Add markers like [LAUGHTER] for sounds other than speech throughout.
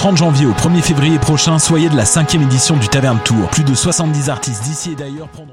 30 janvier au 1er février prochain, soyez de la cinquième édition du Taverne Tour. Plus de 70 artistes d'ici et d'ailleurs prendront...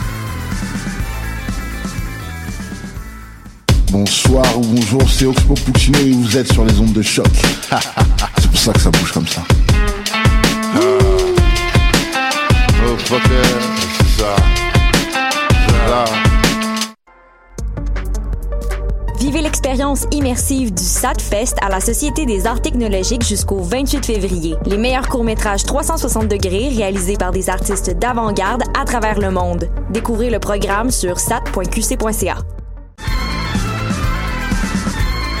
Bonsoir ou bonjour, c'est Oxpo Puccino et vous êtes sur les ondes de choc. [LAUGHS] c'est pour ça que ça bouge comme ça. Oh ça. Vivez l'expérience immersive du SATFest à la Société des arts technologiques jusqu'au 28 février. Les meilleurs courts-métrages 360 degrés réalisés par des artistes d'avant-garde à travers le monde. Découvrez le programme sur sat.qc.ca.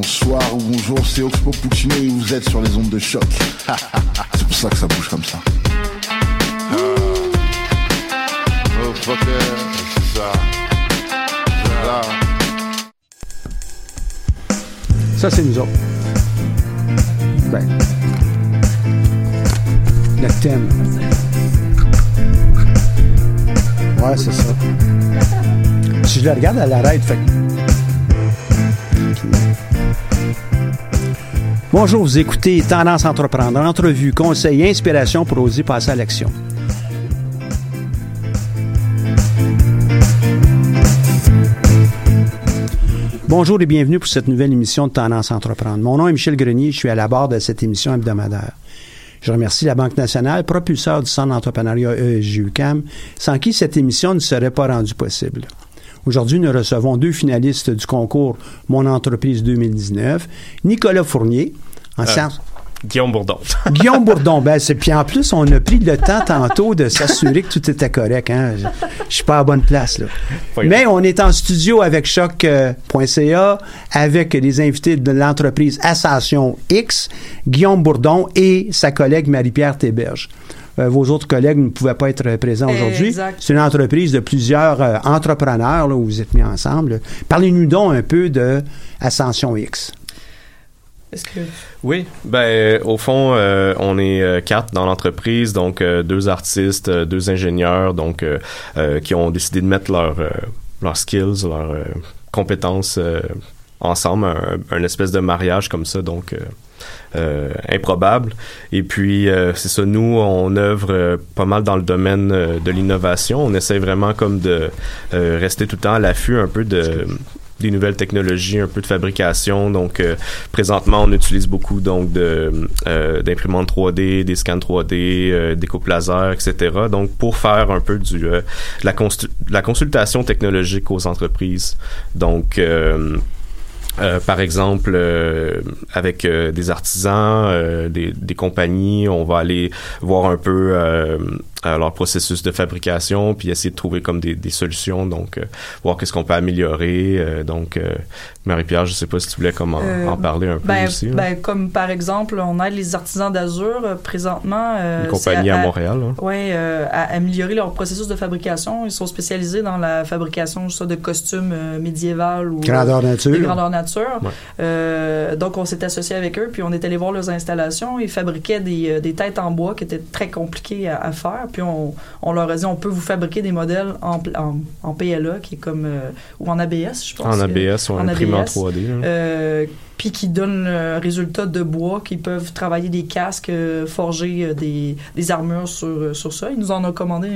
Bonsoir ou bonjour, c'est Oxpo Puccino et vous êtes sur les ondes de choc. [LAUGHS] c'est pour ça que ça bouge comme ça. Oh ça. c'est nous autres. Ben. Le thème. Ouais, c'est ça. Si je le regarde, elle arrête, fait Bonjour, vous écoutez Tendance Entreprendre, entrevue, conseils, inspiration pour oser passer à l'action. Bonjour et bienvenue pour cette nouvelle émission de Tendance Entreprendre. Mon nom est Michel Grenier, je suis à la barre de cette émission hebdomadaire. Je remercie la Banque nationale, propulseur du Centre d'entrepreneuriat ESG-UCAM, sans qui cette émission ne serait pas rendue possible. Aujourd'hui, nous recevons deux finalistes du concours Mon entreprise 2019, Nicolas Fournier, en Euh, sciences. Guillaume Bourdon. [LAUGHS] Guillaume Bourdon, ben c'est puis en plus on a pris le temps tantôt de s'assurer que tout était correct. Hein? Je, je suis pas à bonne place là. Mais on est en studio avec choc.ca, avec les invités de l'entreprise Ascension X, Guillaume Bourdon et sa collègue Marie-Pierre Théberge. Euh, vos autres collègues ne pouvaient pas être présents aujourd'hui. C'est une entreprise de plusieurs euh, entrepreneurs là, où vous êtes mis ensemble. Parlez-nous donc un peu de Ascension X. Est-ce que... Oui, ben au fond, euh, on est quatre dans l'entreprise, donc euh, deux artistes, euh, deux ingénieurs, donc euh, euh, qui ont décidé de mettre leurs euh, leurs skills, leurs euh, compétences euh, ensemble, un, un espèce de mariage comme ça, donc euh, improbable. Et puis euh, c'est ça, nous on œuvre euh, pas mal dans le domaine euh, de l'innovation. On essaie vraiment comme de euh, rester tout le temps à l'affût un peu de des nouvelles technologies, un peu de fabrication. Donc, présentement, on utilise beaucoup donc de d'imprimantes 3D, des scans 3D, euh, des coupes laser, etc. Donc, pour faire un peu du de la, de la consultation technologique aux entreprises. Donc, euh, par exemple, euh, avec euh, des artisans, des, compagnies, on va aller voir un peu leur processus de fabrication, puis essayer de trouver comme des, des solutions, donc voir qu'est-ce qu'on peut améliorer. donc, Marie-Pierre, je sais pas si tu voulais comme en, parler un peu ben, aussi. Ben, comme par exemple, on aide les artisans d'Azur présentement. Une compagnie à, Montréal. Oui, à améliorer leur processus de fabrication. Ils sont spécialisés dans la fabrication ça, de costumes médiévaux ou grandeur nature. des grandeurs nature. donc, on s'est associé avec eux, puis on est allé voir leurs installations. Ils fabriquaient des, des têtes en bois qui étaient très compliquées à, à faire puis on, on, leur a dit on peut vous fabriquer des modèles en, en, en PLA, qui est comme. Euh, ou en ABS, je pense. En ABS ou en imprimant 3D. Euh, puis qui donnent le résultat de bois, qui peuvent travailler des casques, euh, forger euh, des, des, armures sur, sur ça. Ils nous en ont commandé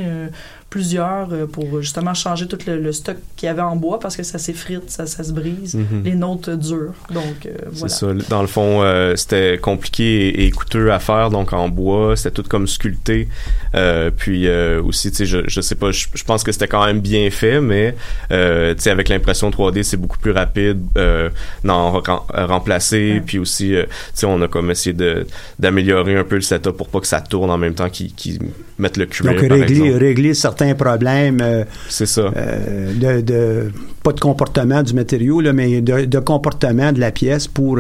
plusieurs euh, pour justement changer tout le, stock qu'il y avait en bois parce que ça s'effrite, ça, ça, se brise, Mhm. les notes durent. Donc, euh, C'est voilà. ça. Dans le fond, euh, c'était compliqué et, et coûteux à faire, donc en bois, c'était tout comme sculpté. Euh, puis euh, aussi, tu sais, je, je sais pas, je, je pense que c'était quand même bien fait, mais euh, tu sais, avec l'impression 3D, c'est beaucoup plus rapide euh, rem- remplacer. Puis aussi, euh, tu sais, on a comme essayé de d'améliorer un peu le setup pour pas que ça tourne en même temps qu'ils mettent le cuir. Donc, par régler, régler certains problèmes euh, C'est ça. euh, de, de- pas de comportement du matériau, là, mais de, de comportement de la pièce pour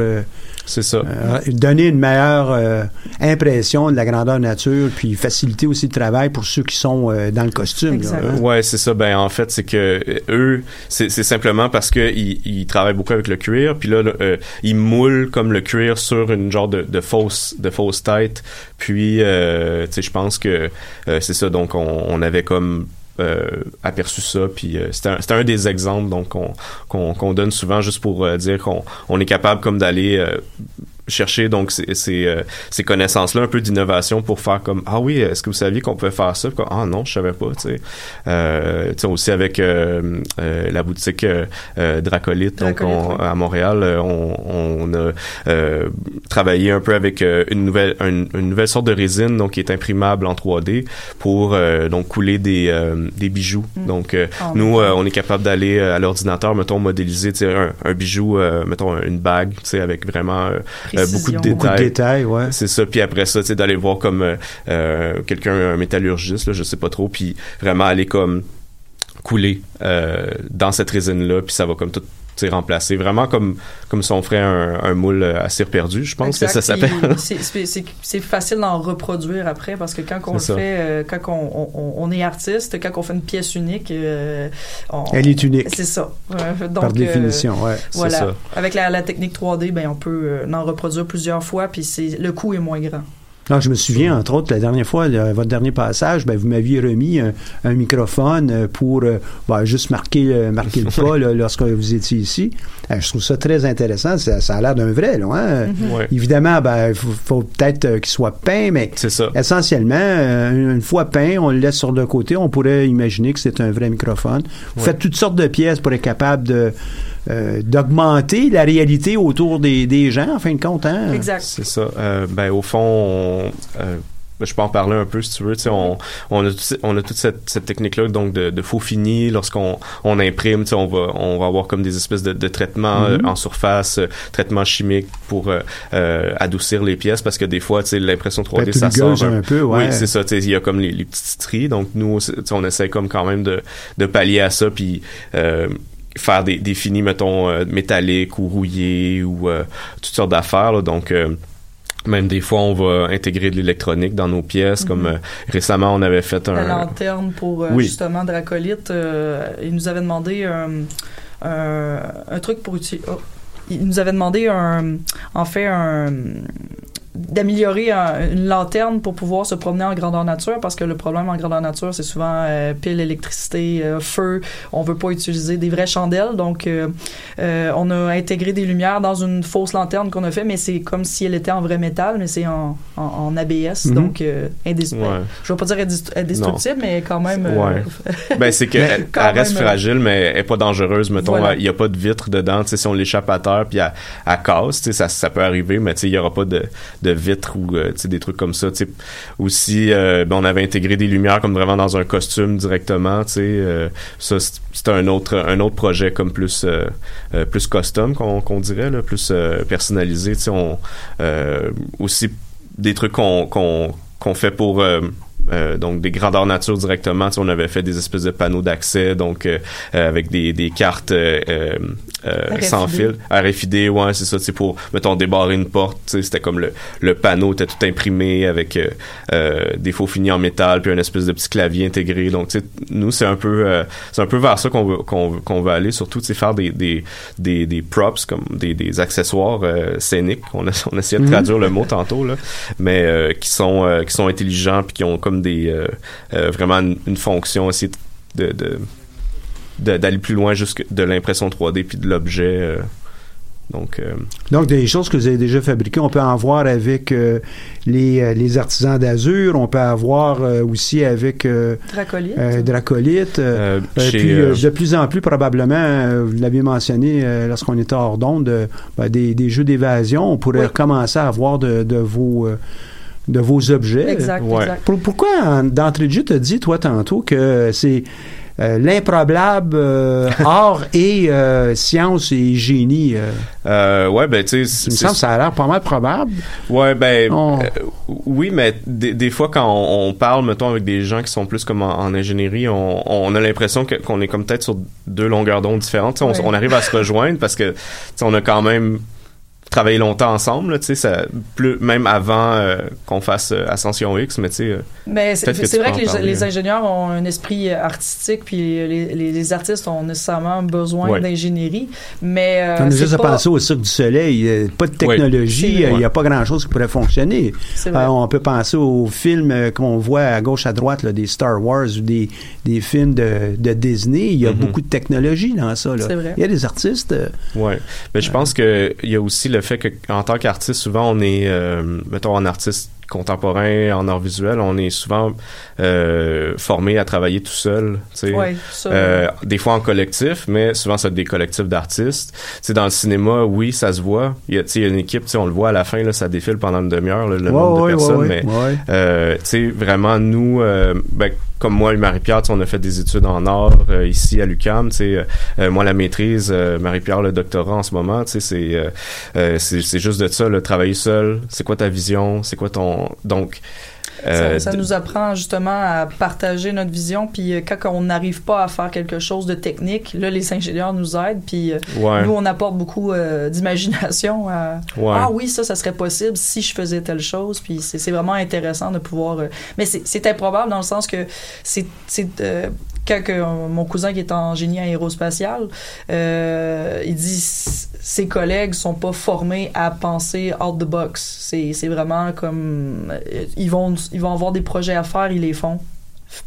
C'est ça. euh, donner une meilleure euh, impression de la grandeur nature, puis faciliter aussi le travail pour ceux qui sont euh, dans le costume. là. Ouais, c'est ça. Ben en fait, c'est que euh, eux, c'est c'est simplement parce que ils, ils travaillent beaucoup avec le cuir, puis là, le- euh, ils moulent comme le cuir sur une genre de, de fausse de fausse tête. Puis, euh, tu sais, je pense que euh, c'est ça. Donc, on, on avait comme aperçu ça puis euh, c'était un, des exemples donc qu'on qu'on qu'on donne souvent juste pour euh, dire qu'on on est capable comme d'aller euh, chercher donc ces, ces, euh, ces connaissances-là, un peu d'innovation pour faire comme ah oui, est-ce que vous saviez qu'on pouvait faire ça comme, Ah non, je savais pas. Tu sais, euh, tu sais aussi avec euh, euh, la boutique euh, euh, Dracolite, donc Dracolite, on- oui. à Montréal, on, on a euh, travaillé un peu avec une nouvelle une, une nouvelle sorte de résine donc qui est imprimable en 3D pour euh, donc couler des euh, des bijoux. Mm. Donc euh, Ah, nous on est capable d'aller à l'ordinateur mettons modéliser tu sais, un, un bijou euh, mettons une bague tu sais avec vraiment euh, beaucoup de détails. Beaucoup de détails, ouais. C'est ça. Puis après ça, tu sais, d'aller voir comme euh, euh, quelqu'un, un métallurgiste, là, je sais pas trop, puis vraiment aller comme couler euh, dans cette résine-là, puis ça va comme tout remplacer. Vraiment comme, comme si on ferait un, un moule à cire perdu, je pense Exact. que ça s'appelle. C'est- facile d'en reproduire après parce que quand on le ça. fait, euh, quand on, on- on est artiste, quand on fait une pièce unique, euh, on- Elle est unique. C'est ça. Euh, donc, Par euh, définition, ouais. C'est Voilà. ça. Avec la, la technique 3D, ben on peut euh, en reproduire plusieurs fois, puis c'est le coût est moins grand. Non, je me souviens, entre autres, la dernière fois, le- votre dernier passage, ben, vous m'aviez remis un, un microphone euh, pour euh, ben, juste marquer, marquer le [LAUGHS] pas là, lorsque vous étiez ici. Euh, je trouve ça très intéressant. Ça, ça a l'air d'un vrai, là. hein? Ouais. Évidemment, ben, il faut, faut peut-être euh, qu'il soit peint, mais ça. essentiellement, une fois peint, on le laisse sur le côté. On pourrait imaginer que c'est un vrai microphone. Vous Ouais. faites toutes sortes de pièces pour être capable de euh, d'augmenter la réalité autour des, des gens, en fin de compte. Hein? Exact. C'est ça. Euh, ben, au fond, on, euh, ben, je peux en parler un peu si tu veux. Tu sais, on, on a, tout- on a toute cette, cette technique-là donc de, de faux fini. Lorsqu'on on imprime, tu sais, on va, on va avoir comme des espèces de, de traitements Mhm. euh, en surface, euh, traitements chimiques pour euh, euh, adoucir les pièces parce que des fois, tu sais, l'impression 3D, Peut-être ça sort rugueuse un peu, ouais. Oui, c'est ça. tu sais, Il y a comme les, les petits stries. Donc, nous, tu sais, on essaie comme quand même de, de pallier à ça. Puis, euh, faire des, des finis, mettons, euh, métalliques ou rouillés ou euh, toutes sortes d'affaires. Donc, euh, même des fois, on va intégrer de l'électronique dans nos pièces. Comme euh, récemment, on avait fait La un... lanterne pour Oui. justement Dracolite, il nous avait demandé un, truc pour utiliser. il nous avait demandé un, en fait un d'améliorer un- une lanterne pour pouvoir se promener en grandeur nature parce que le problème en grandeur nature c'est souvent euh, pile électricité euh, feu on veut pas utiliser des vraies chandelles donc euh, euh, on a intégré des lumières dans une fausse lanterne qu'on a fait mais c'est comme si elle était en vrai métal mais c'est en, en, en ABS Mhm. donc euh, indestructible Ouais. je vais pas dire indestru- indestructible mais quand même Ouais. [LAUGHS] ben c'est que elle, reste même, fragile mais elle est pas dangereuse mettons Voilà. il y a pas de vitre dedans si on l'échappe à terre puis elle, elle casse ça ça peut arriver mais il y aura pas de de vitre ou euh, des trucs comme ça aussi euh, ben on avait intégré des lumières comme vraiment dans un costume directement euh, ça c'est- un autre un autre projet comme plus plus custom qu'on dirait plus personnalisé aussi des trucs qu'on fait pour euh, donc des grandeurs nature directement. Tu sais, on avait fait des espèces de panneaux d'accès, donc euh, euh, avec des, des cartes euh, euh, sans fil, RFID, ouais, c'est ça. Sais, pour mettons débarrer une porte, tu sais, c'était comme le, le panneau était tout imprimé avec euh, euh, des faux finis en métal, puis un espèce de petit clavier intégré. Donc, tu sais, nous c'est un peu euh, c'est un peu vers ça qu'on veut qu'on veut- veut aller, surtout tu sais faire des des des, des props comme des, des accessoires euh, scéniques. On a on essayait de Mhm. traduire le mot tantôt là, mais euh, qui sont euh, qui sont intelligents puis qui ont comme des euh, euh, vraiment une, une fonction aussi de de- de- d'aller plus loin jusque de l'impression 3D puis de l'objet. euh, donc euh, Donc, des choses que vous avez déjà fabriquées, on peut en voir avec euh, les, les artisans d'Azur, on peut avoir euh, aussi avec euh, Dracolite. euh, Dracolite. euh, euh, euh, chez, puis, de plus en plus, probablement, euh, vous l'aviez mentionné euh, lorsqu'on était hors d'onde, euh, ben, des, des jeux d'évasion, on pourrait Oui. recommencer à avoir de, de vos... de vos objets. Exact, Ouais. exact. Pour- pourquoi, en- d'entrée de jeu, tu as dit, toi, tantôt, que c'est euh, l'improbable euh, [LAUGHS] art et euh, science et génie? euh, euh, ouais ben tu il sais me c'est- semble que ça a l'air pas mal probable. Ouais, ben, On- euh, oui, mais des, des fois, quand on, on parle, mettons, avec des gens qui sont plus comme en, en ingénierie, on, on a l'impression qu'on est comme peut-être sur deux longueurs d'onde différentes. On, Ouais. on arrive à se rejoindre parce que, tu sais, on a quand même travaillé longtemps ensemble, tu sais, ça, plus, même avant euh, qu'on fasse euh, Ascension X, mais tu sais, euh, Mais c'est vrai que les, hein. ingénieurs ont un esprit artistique, puis les, les, les artistes ont nécessairement besoin Ouais. d'ingénierie. Mais euh, on a juste à pas- penser au Cirque du Soleil. Pas de technologie, il n'y a pas grand-chose qui pourrait fonctionner. Euh, on peut penser aux films qu'on voit à gauche, à droite, là, des Star Wars ou des, des films de, de Disney. Il y a Mhm. beaucoup de technologie dans ça. là. C'est vrai. Il y a des artistes. Ouais. Mais je pense que il y a aussi le fait que en tant qu'artiste, souvent on est, euh, mettons en artiste contemporain, en art visuel, on est souvent euh, formé à travailler tout seul. tu sais. Ouais, Euh, des fois en collectif, mais souvent c'est des collectifs d'artistes. Tu sais, dans le cinéma, oui, ça se voit. Il y a, tu sais, il y a une équipe, tu sais, on le voit à la fin, là, ça défile pendant une demi-heure, là, le Ouais, nombre ouais, de ouais, personnes. ouais, mais ouais. euh, tu sais, vraiment, nous, euh, ben, comme moi et Marie-Pierre, tu sais, on a fait des études en art euh, ici à l'UCAM. Tu sais, euh, moi, la maîtrise, euh, Marie-Pierre, le doctorat en ce moment, tu sais, c'est euh, euh, c'est c'est juste de ça, le travailler seul. C'est quoi ta vision? C'est quoi ton... Donc... euh, ça, ça d- nous apprend justement à partager notre vision, puis euh, quand on n'arrive pas à faire quelque chose de technique, là, les ingénieurs nous aident, puis euh, Ouais. nous, on apporte beaucoup euh, d'imagination à Ouais. Ah oui, ça, ça serait possible si je faisais telle chose, puis c'est vraiment intéressant de pouvoir... euh, mais c'est improbable dans le sens que c'est... quand que, mon cousin qui est en génie aérospatial, euh, il dit ses collègues sont pas formés à penser out the box. C'est c'est vraiment comme ils vont ils vont avoir des projets à faire, ils les font.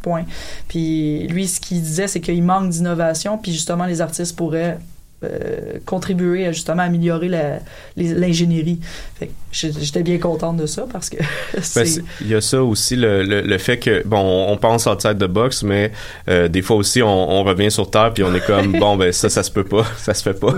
Point. Puis lui, ce qu'il disait, c'est qu'il manque d'innovation, puis justement les artistes pourraient euh, contribuer à justement améliorer la- les- l'ingénierie. Fait que j'ai- J'étais bien contente de ça parce que [LAUGHS] Ben, Il y a ça aussi, le, le, le fait que, bon, on pense outside the box, mais euh, des fois aussi, on, on revient sur Terre, puis on est comme, [LAUGHS] bon, ben ça, ça se peut pas, ça se fait pas.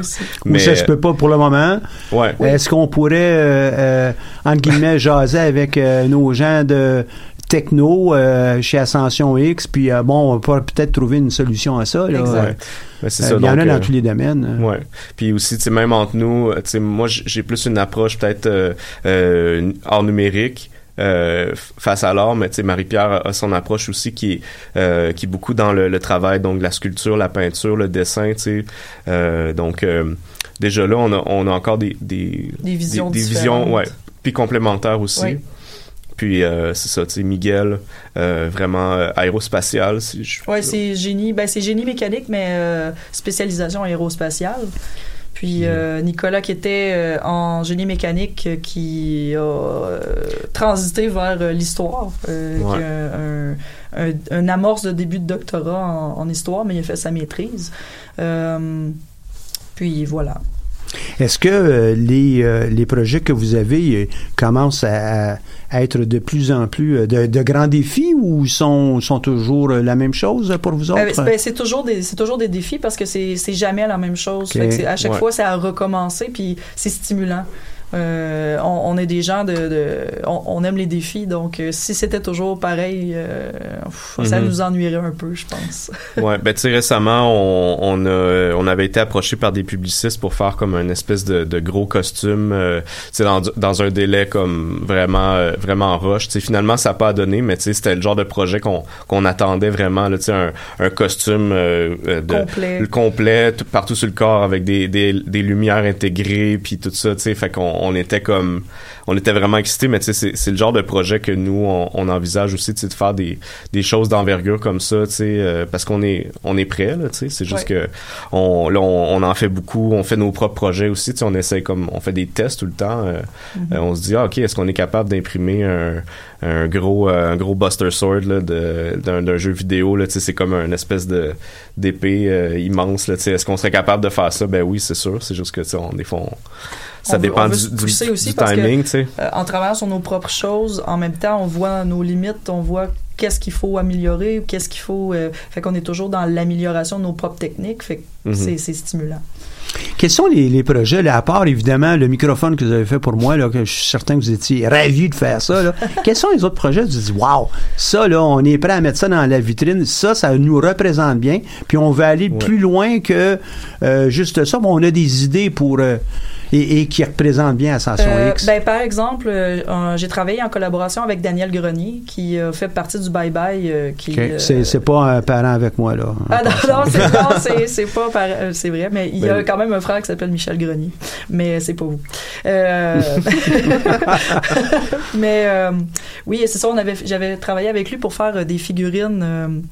Ou ça se peut pas pour le moment. Ouais. Est-ce qu'on pourrait, euh, euh, entre guillemets, [LAUGHS] jaser avec euh, nos gens de techno euh, chez Ascension X, puis euh, bon, on va peut-être trouver une solution à ça. Là. Ouais. Ben, c'est Euh, ça, il y en a dans euh, tous les domaines. Ouais. Puis aussi, tu sais, même entre nous, tu sais, moi, j'ai plus une approche peut-être euh, euh, art numérique. euh, face à l'art, mais tu sais, Marie-Pierre a, a son approche aussi qui est, euh, qui est beaucoup dans le, le travail, donc la sculpture, la peinture, le dessin, tu sais. Euh, donc, euh, déjà là, on a, on a encore des... Des, Des visions Des, visions, différentes. ouais. Puis complémentaires aussi. Oui. Puis euh, c'est ça, tu sais, Miguel, euh, vraiment euh, aérospatial, si je... Ouais, c'est génie. Ben, c'est génie mécanique, mais spécialisation aérospatiale. Puis euh, Nicolas qui était en génie mécanique, qui a transité vers l'histoire, Ouais. qui a un, un, un amorce de début de doctorat en, en histoire, mais il a fait sa maîtrise. Puis voilà. Est-ce que euh, les, euh, les projets que vous avez euh, commencent à, à être de plus en plus de, de grands défis ou sont, sont toujours la même chose pour vous autres? Euh, c'est- ben, c'est toujours des c'est toujours des défis parce que c'est c'est jamais la même chose. Fait que à chaque Ouais. fois c'est à recommencer puis c'est stimulant. Euh, on, on est des gens de, de on, on aime les défis, donc euh, si c'était toujours pareil, euh, pff, ça Mhm. nous ennuierait un peu, je pense. [LAUGHS] Ouais, ben tu sais récemment on, on a on avait été approché par des publicistes pour faire comme une espèce de, de gros costume euh, tu sais dans, dans un délai comme vraiment euh, vraiment rush. Tu sais finalement ça a pas donné mais tu sais c'était le genre de projet qu'on qu'on attendait vraiment là tu sais un, un costume de Complet. le complet tout- partout sur le corps avec des, des, des lumières intégrées puis tout ça tu sais fait qu'on on était comme on était vraiment excités mais tu sais c'est c'est le genre de projet que nous on, on envisage aussi de faire des des choses d'envergure comme ça tu sais euh, parce qu'on est on est prêt là tu sais. C'est juste Ouais. que on là on, on en fait beaucoup on fait nos propres projets aussi tu sais. On essaie comme on fait des tests tout le temps euh, Mhm. euh, on se dit ah, ok est-ce qu'on est capable d'imprimer un, un gros un gros Buster Sword là de d'un d'un jeu vidéo là tu sais. C'est comme une espèce de d'épée euh, immense là tu sais. Est-ce qu'on serait capable de faire ça? Ben oui c'est sûr. C'est juste que tu sais on des fois on- ça On veut- dépend on veut du, se du- pousser aussi du parce que, timing tu sais euh, en travaillant sur nos propres choses, en même temps, on voit nos limites, on voit qu'est-ce qu'il faut améliorer, qu'est-ce qu'il faut. euh, fait qu'on est toujours dans l'amélioration de nos propres techniques, fait que Mhm. c'est c'est stimulant. Quels sont les, les projets, là, à part évidemment le microphone que vous avez fait pour moi, là, que je suis certain que vous étiez ravis de faire ça. Là. [LAUGHS] Quels sont les autres projets? Vous dites, waouh, ça, là, on est prêt à mettre ça dans la vitrine. Ça, ça nous représente bien. Puis on veut aller plus loin que euh, juste ça. Bon, on a des idées pour euh, et, et qui représentent bien Ascension Euh, X. ben, par exemple, euh, j'ai travaillé en collaboration avec Daniel Grenier, qui euh, fait partie du Bye Bye. euh, qui, OK. euh, C'est, pas un parent avec moi, là. Ah non, non, [LAUGHS] c'est, pas par- c'est vrai, mais il y a Ben- quand même un frère qui s'appelle Michel Grenier, mais c'est pas vous. [LAUGHS] Mais oui, c'est ça, j'avais travaillé avec lui pour faire des figurines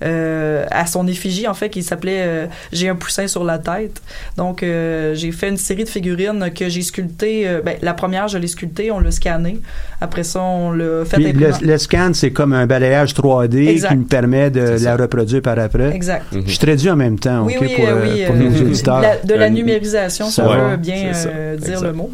à son effigie, en fait, qui s'appelait J'ai un poussin sur la tête. Donc, j'ai fait une série de figurines que j'ai sculptées. euh, ben, la première, je l'ai sculptée, on l'a scanné. Après ça, on l'a fait Puis le, le scan, c'est comme un balayage 3D Exact. qui me permet de la reproduire par après. Exact. Je traduis en même temps, Oui, OK, oui, pour, euh, euh, oui, pour euh, nos auditeurs. la- de la numérisation, si ça on va. veut bien ça, euh, dire exact. le mot.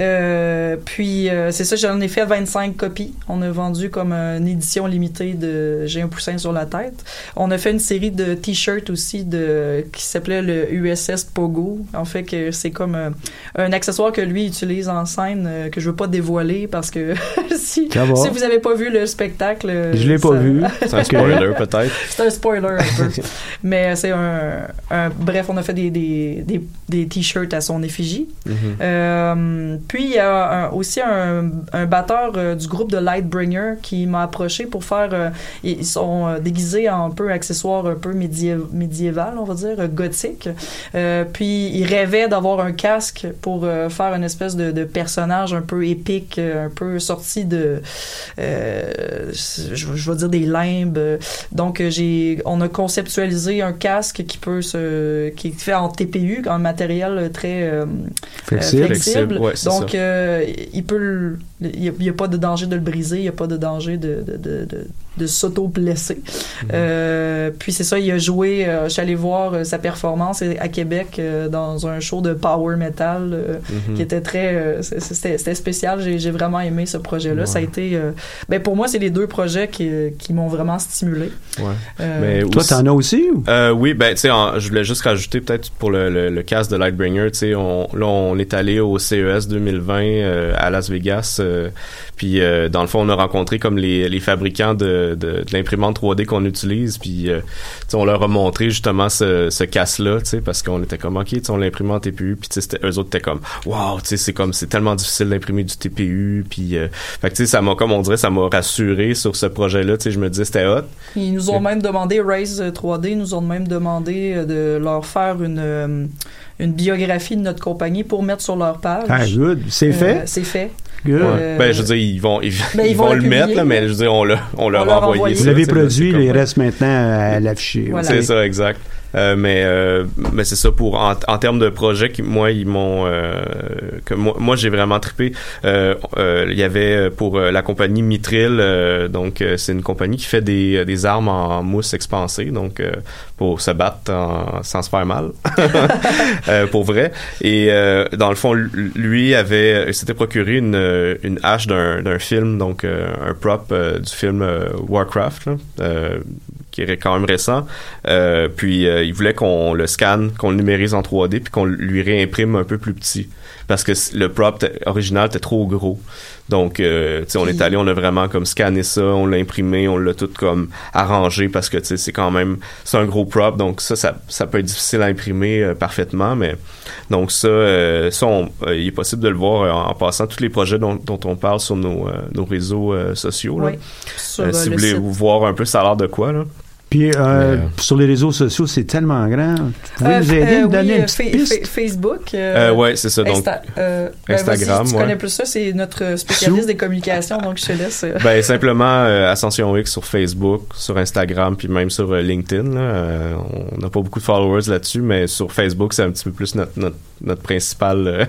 Euh, puis, euh, c'est ça, j'en ai fait 25 copies. On a vendu comme une édition limitée de J'ai un poussin sur la tête. On a fait une série de t-shirts aussi de, qui s'appelait le USS Pogo. En fait, que c'est comme euh, un accessoire que lui utilise en scène euh, que je veux pas dévoiler parce que [LAUGHS] si, si vous avez pas vu le spectacle... euh, Je l'ai pas vu. [LAUGHS] C'est un spoiler, peut-être. c'est un spoiler un peu. [LAUGHS] Mais c'est un, un- Bref, on a fait des, des, des, des t-shirts à son effigie. Mhm. Euh, puis il y a un- aussi un, un batteur euh, du groupe de Lightbringer qui m'a approché pour faire. euh, ils sont euh, déguisés en un peu accessoires un peu médié- médiéval, on va dire, gothique. Euh, puis il rêvait d'avoir un casque pour euh, faire une espèce de, de personnage un peu épique, euh, un peu sorti de. euh, je, je vais dire des limbes. Donc j'ai, on a conceptualisé un casque qui peut se, qui est fait en TPU, un matériel très euh, Flexible. flexible. Flexible, ouais, c'est Donc ça. euh, il peut, le- il y a, pas de danger de le briser, il y a pas de danger de de, de, de, de s'auto-blesser. Mhm. Euh, puis c'est ça, il a joué. euh, je suis allé voir euh, sa performance à Québec euh, dans un show de power metal euh, Mhm. qui était très, euh, c'était c'était spécial. J'ai j'ai vraiment aimé ce projet-là. Ouais. Ça a été, euh, ben pour moi, c'est les deux projets qui, qui m'ont vraiment stimulé. Ouais. Euh, Mais Toi, aussi- t'en as aussi? ou? Euh, oui, ben tu sais, je voulais juste rajouter peut-être pour le, le, le cast de Lightbringer, tu sais, on, là on est allé au CES 2020 euh, à Las Vegas, euh, puis euh, dans le fond on a rencontré comme les, les fabricants de, de, de l'imprimante 3D qu'on utilise, puis euh, on leur a montré justement ce, ce casse-là, tu sais, parce qu'on était comme ok, on l'imprimante TPU, puis tu sais, c'était- eux autres étaient comme wow, tu sais, c'est comme c'est tellement difficile d'imprimer du TPU, puis euh, fait que tu sais, ça m'a comme on dirait, ça m'a rassuré sur ce projet-là, tu sais, je me disais c'était hot. Ils nous ont même demandé, Raise 3D nous ont même demandé de leur faire une, une biographie de notre compagnie pour mettre sur leur page. Ah, good. C'est Euh, fait? C'est fait. Good. Euh, Ben, je veux dire, ils vont, ils, Ben, ils ils vont, vont le mettre, là, mais je veux dire, on, l'a- on leur On a leur a envoyé Vous l'avez produit, il reste maintenant à l'afficher. Voilà. C'est ça, exact. Euh, mais euh, mais c'est ça pour en, en termes de projets qui moi ils m'ont euh, que moi, moi j'ai vraiment trippé. Euh, euh, il y avait pour la compagnie Mitril donc c'est une compagnie qui fait des, des armes en mousse expansée donc pour se battre en- sans se faire mal. [LAUGHS] Pour vrai. Et dans le fond lui avait s'était procuré une, une hache d'un d'un film donc un prop du film Warcraft là, qui est quand même récent. Euh, puis euh, il voulait qu'on le scanne, qu'on le numérise en 3D, puis qu'on lui réimprime un peu plus petit. Parce que le prop original était trop gros. Donc, euh, tu sais, on est allé, on a vraiment comme scanné ça, on l'a imprimé, on l'a tout comme arrangé parce que, tu sais, c'est quand même, c'est un gros prop, donc ça, ça, ça peut être difficile à imprimer euh, parfaitement, mais donc ça, euh, ça, on- euh, il est possible de le voir euh, en, passant tous les projets dont, dont on parle sur nos, euh, nos réseaux sociaux. Là. Oui, sur, si vous voulez site. voir un peu, ça a l'air de quoi, là? Puis euh, Mais, euh, sur les réseaux sociaux, c'est tellement grand. Vous pouvez Euh, nous aider, euh, nous donner oui, une petite piste? fa- Facebook. Euh, ouais, c'est ça, donc, Insta- euh, ben, Instagram, vas-y, tu ouais. connais plus ça, c'est notre spécialiste des communications, donc je te laisse. Ben simplement euh, Ascension X sur Facebook, sur Instagram, puis même sur euh, LinkedIn. là. Euh, on n'a pas beaucoup de followers là-dessus, mais sur Facebook, c'est un petit peu plus notre notre, notre principale euh,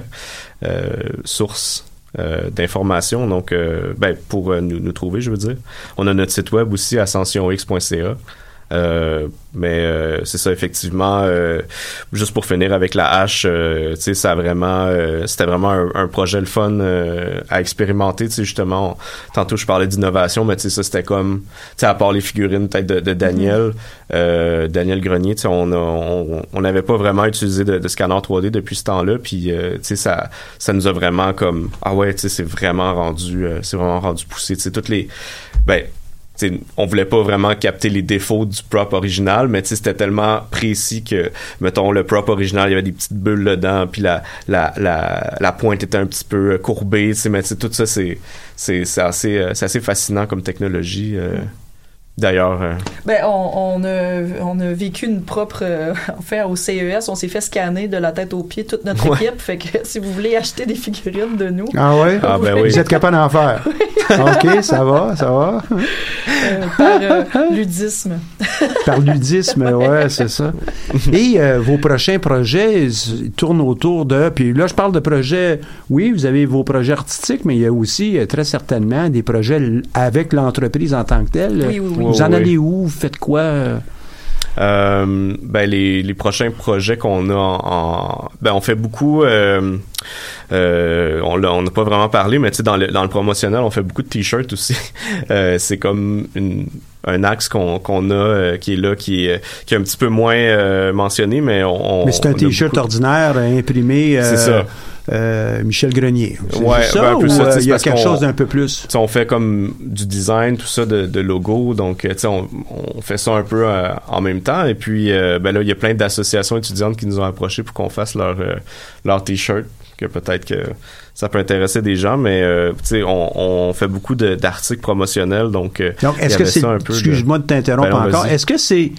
euh, source. euh, d'informations donc euh, ben pour euh, nous, nous trouver je veux dire on a notre site web aussi ascensionx.ca euh, mais euh, c'est ça effectivement euh, juste pour finir avec la hache euh, tu sais ça a vraiment euh, c'était vraiment un, un projet le fun euh, à expérimenter tu sais justement on- tantôt je parlais d'innovation mais tu sais ça c'était comme tu sais à part les figurines peut-être de, de Daniel euh, Daniel Grenier tu sais on on on n'avait pas vraiment utilisé de, de scanner 3D depuis ce temps-là puis euh, tu sais ça ça nous a vraiment comme ah ouais tu sais c'est vraiment rendu euh, c'est vraiment rendu poussé tu sais toutes les ben T'sais, on voulait pas vraiment capter les défauts du prop original, mais c'était tellement précis que, mettons, le prop original, il y avait des petites bulles dedans, puis la, la, la, la pointe était un petit peu euh, courbée, mais tout ça, c'est, assez, euh, assez fascinant comme technologie. euh. D'ailleurs, euh, Ben, on, on, a, on a vécu une propre euh, [LAUGHS] affaire au CES. On s'est fait scanner de la tête aux pieds toute notre Ouais. équipe. Fait que si vous voulez acheter des figurines de nous, Ah ouais? Ah, ben oui. Vous êtes capable d'en faire? [LAUGHS] OK, ça va, ça va. euh, par euh, ludisme. [LAUGHS] Par ludisme, ouais, c'est ça. Et euh, vos prochains projets ils tournent autour de. Puis là, je parle de projets. Oui, vous avez vos projets artistiques, mais il y a aussi très certainement des projets avec l'entreprise en tant que telle. Oui, oui, oui. Vous en allez où? Vous faites quoi? euh? Euh, ben les, les prochains projets qu'on a en, en- ben on fait beaucoup euh, euh, on l'a on n'a pas vraiment parlé mais tu sais dans le dans le promotionnel on fait beaucoup de t-shirts aussi [LAUGHS] Euh, c'est comme une un axe qu'on qu'on a euh, qui est là qui est qui est un petit peu moins euh, mentionné mais on mais c'est un t-shirt ordinaire euh, imprimé. euh, C'est ça. euh, Michel Grenier. Ouais, ça, ben, un peu ou ça, euh, il y a quelque chose d'un peu plus? On fait comme du design, tout ça de, de logo, donc euh, tu sais, on, on fait ça un peu euh, en même temps. Et puis euh, ben là, il y a plein d'associations étudiantes qui nous ont approchés pour qu'on fasse leur euh, leur t-shirt, que peut-être que ça peut intéresser des gens, mais euh, on, on fait beaucoup d'articles promotionnels, donc. euh, Donc, est-ce que c'est. de- Excuse-moi de t'interrompre Ben encore. Est-ce que c'est.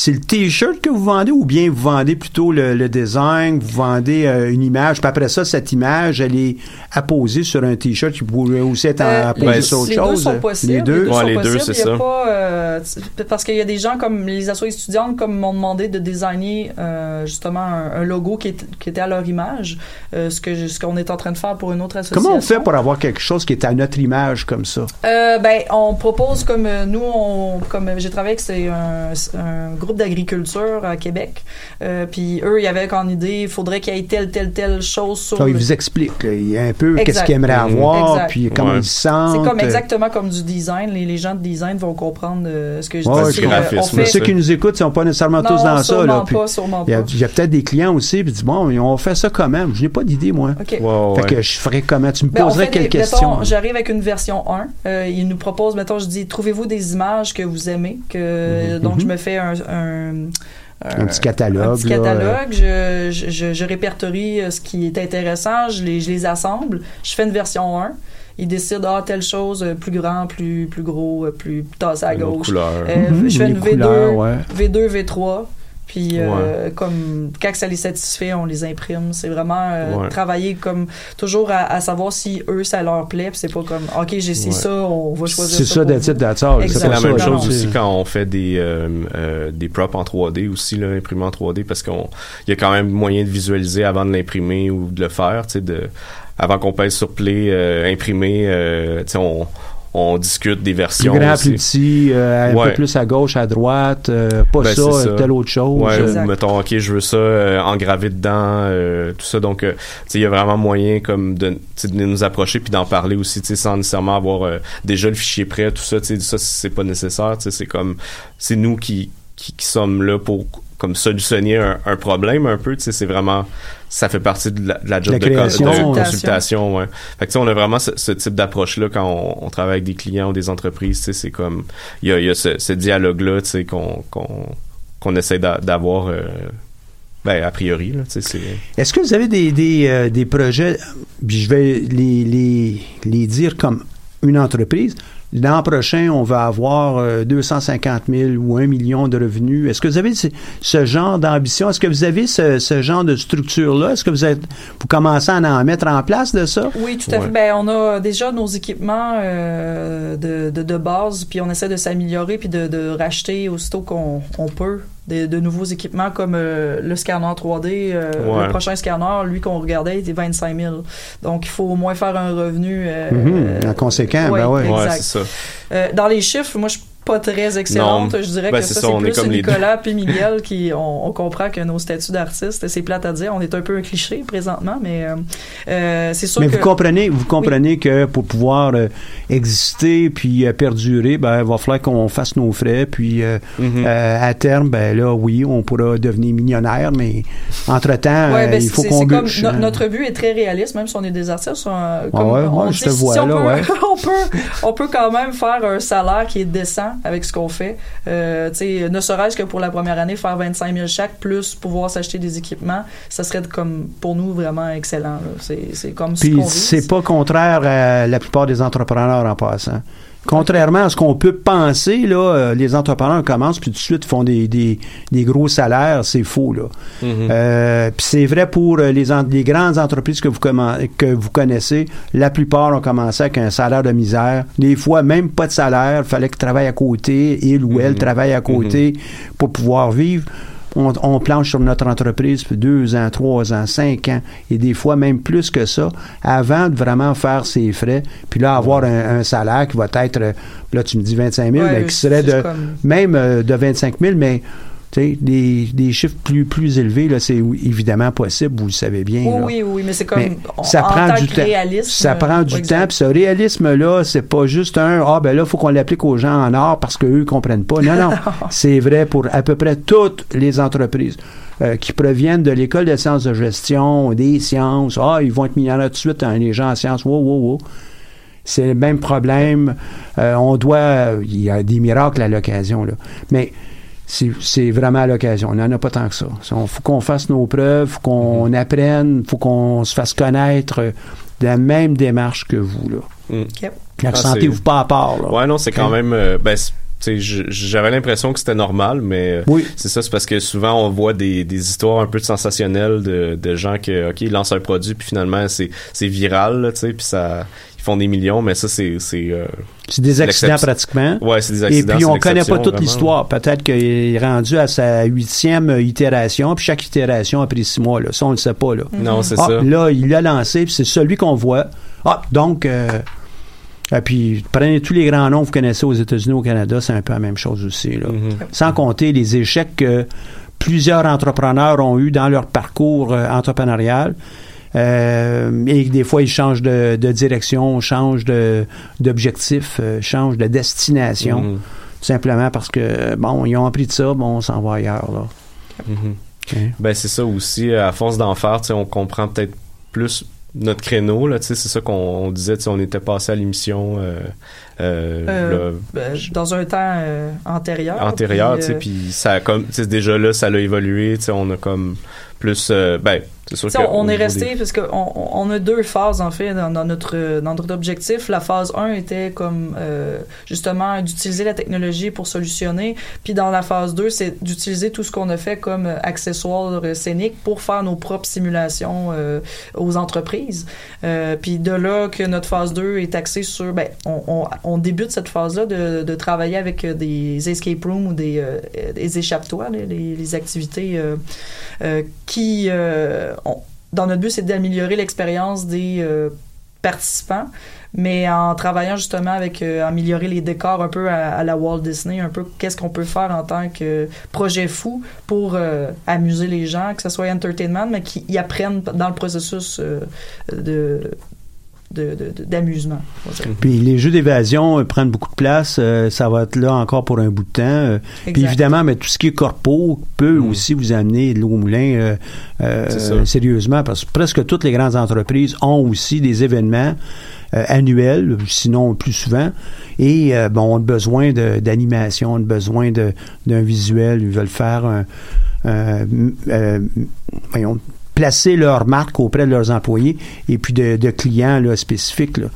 C'est le t-shirt que vous vendez ou bien vous vendez plutôt le, le design, vous vendez euh, une image, puis après ça, cette image, elle est apposée sur un t-shirt qui pourrait aussi être Euh, apposé les, sur autre les chose? deux sont possibles. Les deux? sont Ouais, les deux, possibles. c'est Il y a ça. pas, euh, parce qu'il y a des gens comme les associations étudiantes comme m'ont demandé de designer euh, justement un, un logo qui, est- qui était à leur image, euh, ce que ce qu'on est en train de faire pour une autre association. Comment on fait pour avoir quelque chose qui est à notre image comme ça? Euh, ben, on propose comme euh, nous, on, comme euh, j'ai travaillé avec c'est un, un groupe d'agriculture à Québec. Euh, puis eux, il y avait qu'en idée, il faudrait qu'il y ait telle, telle, telle chose sur. Ça, il le- vous explique. là. Il y a un peu qu'est-ce qu'il aimerait Mhm. avoir, Exact. puis comment Ouais. il se sent. C'est comme exactement comme du design. Les, les gens de design vont comprendre euh, ce que je Ouais, dis. euh, on Mais fait... ceux qui nous écoutent ne sont pas nécessairement tous dans ça. Là, puis pas, sûrement il y a, pas. il y a peut-être des clients aussi, puis ils disent, bon, on fait ça quand même. Je n'ai pas d'idée, moi. OK. Ouais, ouais, Fait ouais. que je ferais comment? Tu me Ben, poserais quelles questions? J'arrive avec une version 1. Euh, il nous propose, mettons, je dis, trouvez-vous des images que vous aimez. Que, Donc, Mhm. je me fais un, un, Un petit catalogue, Un petit là, catalogue. Je, je, je- je répertorie euh, ce qui est intéressant. Je les, je les assemble. Je fais une version 1. Ils décident, ah, telle chose, euh, plus grand, plus, plus gros, euh, plus tassé à gauche. couleur. Euh, Mhm, je fais les une V2, couleurs, ouais. V2, V3. Puis, euh, comme quand ça les satisfait, on les imprime. C'est vraiment euh, Ouais. travailler comme toujours à, à savoir si eux ça leur plaît. Puis c'est pas comme OK, j'ai essayé Ouais. ça, on va choisir C'est ça. all. Exact. C'est la même chose aussi quand on fait des euh, euh, des props en 3D aussi là, imprimés en 3D parce qu'on il y a quand même moyen de visualiser avant de l'imprimer ou de le faire, tu sais de avant qu'on pèse sur play euh, imprimer, euh, tu sais on on discute des Plus versions. grand, aussi. plus petit, euh, un Ouais. peu plus à gauche, à droite, euh, pas Ben, ça, c'est telle autre chose. Ouais, Euh, ou mettons, ok, je veux ça euh, engravé dedans, euh, tout ça. Donc, euh, tu sais, il y a vraiment moyen comme de, de nous approcher puis d'en parler aussi, tu sais, sans nécessairement avoir euh, déjà le fichier prêt, tout ça. Tu sais, ça c'est pas nécessaire. Tu sais, c'est comme, c'est nous qui, qui qui sommes là pour comme solutionner un, un problème un peu. Tu sais, c'est vraiment, ça fait partie de la, de la job La de, Consultation. Ouais. Fait que tu sais, on a vraiment ce, ce type d'approche là quand on, on travaille avec des clients ou des entreprises. Tu sais, c'est comme, il y a, il y a ce, ce dialogue là, tu sais, qu'on qu'on qu'on essaie d'a- d'avoir euh, ben a priori là tu sais c'est Est-ce que vous avez des, des, euh, des projets, puis je vais les, les, les dire comme une entreprise, l'an prochain, on va avoir euh, 250 000 ou 1 million de revenus. Est-ce que vous avez ce, genre d'ambition? Est-ce que vous avez ce, ce genre de structure-là? Est-ce que vous êtes, vous commencez à en mettre en place de ça? Oui, tout à Ouais. fait. Ben, on a déjà nos équipements euh, de, de, de base, puis on essaie de s'améliorer puis de, de racheter aussitôt qu'on on peut de, de nouveaux équipements comme euh, le scanner 3D. euh, Ouais. Le prochain scanner, lui qu'on regardait, était 25 000. Donc, il faut au moins faire un revenu. euh, en conséquent, ouais, ben ouais. exact. ça Euh, dans les chiffres, moi, je pas très excellente. Non. Je dirais Ben, que c'est ça, ça, c'est plus comme Nicolas puis Miguel qui, on, on comprend que nos statuts d'artistes, c'est plate à dire. On est un peu un cliché présentement, mais euh, euh, c'est sûr Mais que... vous comprenez, vous comprenez que pour pouvoir euh, exister puis euh, perdurer, ben, il va falloir qu'on fasse nos frais. Puis euh, Mhm. euh, à terme, ben là, oui, on pourra devenir millionnaire, mais entre-temps, Ouais, euh, ben, il faut c'est- qu'on c'est comme bûche, no- hein. notre but est très réaliste, même si on est des artistes. on- comme ouais, on ouais, dit, je te si vois, on là, peut, ouais. [LAUGHS] on peut, on peut quand même faire un salaire qui est décent avec ce qu'on fait. Euh, tu sais, ne serait-ce que pour la première année, faire 25 000 chaque, plus pouvoir s'acheter des équipements, ça serait comme pour nous vraiment excellent. C'est comme ce Puis c'est pas contraire à la plupart des entrepreneurs en passant. Contrairement à ce qu'on peut penser, là, euh, les entrepreneurs commencent puis tout de suite font des, des, des gros salaires, c'est faux là. Mhm. Euh, puis c'est vrai pour euh, les, les grandes entreprises que vous, que vous connaissez. La plupart ont commencé avec un salaire de misère. Des fois, même pas de salaire. Il fallait qu'ils travaillent à côté. Il ou elle Mhm. travaille à côté pour pouvoir vivre. On, on planche sur notre entreprise deux ans, trois ans, cinq ans, et des fois même plus que ça, avant de vraiment faire ses frais, puis là, avoir un, un salaire qui va être, euh, là, tu me dis 25 000, Ouais, mais qui serait de, comme- même euh, de 25 000, mais des, des chiffres plus, plus élevés, là, c'est évidemment possible, vous le savez bien. Oui, là. oui, oui, mais c'est comme Mais on- ça en prend tant du que temps. réalisme. Ça prend du temps. Puis ce réalisme-là, c'est pas juste un Ah, ben là, il faut qu'on l'applique aux gens en or parce qu'eux ne comprennent pas. Non, [LAUGHS] non. c'est vrai pour à peu près toutes les entreprises euh, qui proviennent de l'école des sciences de gestion, des sciences. Ah, ils vont être millionnaires tout de suite, hein, les gens en sciences. Wow, wow, wow. C'est le même problème. Euh, on doit. Il y a des miracles à l'occasion, là. Mais c'est vraiment à l'occasion. On n'en a pas tant que ça. Il faut qu'on fasse nos preuves, faut qu'on apprenne, faut qu'on se fasse connaître euh, de la même démarche que vous. Là. Mm. Ok. Ne Ah, Sentez-vous pas à part. Là. ouais non c'est quand même euh, ben j'avais l'impression que c'était normal mais euh, Oui. c'est ça c'est parce que souvent on voit des, des histoires un peu sensationnelles de, de gens que ok ils lancent un produit puis finalement c'est c'est viral là, tu sais puis ça ils font des millions mais ça c'est c'est euh, C'est des accidents pratiquement. ouais c'est des Et accidents puis, c'est on connaît pas toute l'histoire. Peut-être qu'il est rendu à sa huitième itération, puis chaque itération a pris six mois. Là. Ça, on le sait pas. Là. non c'est Ah, ça là, il l'a lancé, puis c'est celui qu'on voit. Ah, donc, euh, et puis, prenez tous les grands noms que vous connaissez aux États-Unis, au Canada, c'est un peu la même chose aussi. Là. Mhm. Sans compter les échecs que plusieurs entrepreneurs ont eu dans leur parcours euh, entrepreneurial. Euh, et des fois, ils changent de, de direction, changent d'objectif, euh, changent de destination. Mhm. Tout simplement parce que, bon, ils ont appris de ça, bon, on s'en va ailleurs. Là. Mhm. OK. Ben c'est ça aussi, à force d'en faire, on comprend peut-être plus notre créneau là, tu sais, c'est ça qu'on on disait, on était passé à l'émission euh, euh, Euh, Ben, dans un temps euh, antérieur. antérieur, tu sais, euh, puis ça a comme, tu sais, déjà là, ça l'a évolué, tu sais, on a comme plus, euh, ben, c'est sûr que on au est resté des- parce qu'on on on a deux phases en fait dans, dans notre dans notre objectif. La phase 1 était comme euh, justement d'utiliser la technologie pour solutionner, puis dans la phase 2 c'est d'utiliser tout ce qu'on a fait comme euh, accessoires euh, scéniques pour faire nos propres simulations euh, aux entreprises. Euh, puis de là que notre phase 2 est axée sur ben on, on, on débute cette phase là de, de travailler avec euh, des escape rooms ou des, euh, des échappe-toits, là, les, les activités euh, euh, qui, euh, on- dans notre but, c'est d'améliorer l'expérience des euh, participants, mais en travaillant justement avec euh, améliorer les décors un peu à, la Walt Disney, un peu qu'est-ce qu'on peut faire en tant que projet fou pour euh, amuser les gens, que ce soit entertainment, mais qu'ils apprennent dans le processus euh, de- d'amusement. Puis les jeux d'évasion euh, prennent beaucoup de place. euh, ça va être là encore pour un bout de temps. euh, puis évidemment, mais tout ce qui est corpo peut aussi vous amener de l'eau au moulin euh, euh, sérieusement, parce que presque toutes les grandes entreprises ont aussi des événements euh, annuels, sinon plus souvent, et euh, bon, ont besoin de- d'animation, ont besoin de- d'un visuel, ils veulent faire un, un- euh, voyons, placer leur marque auprès de leurs employés et puis de, de clients là, spécifiques. Là.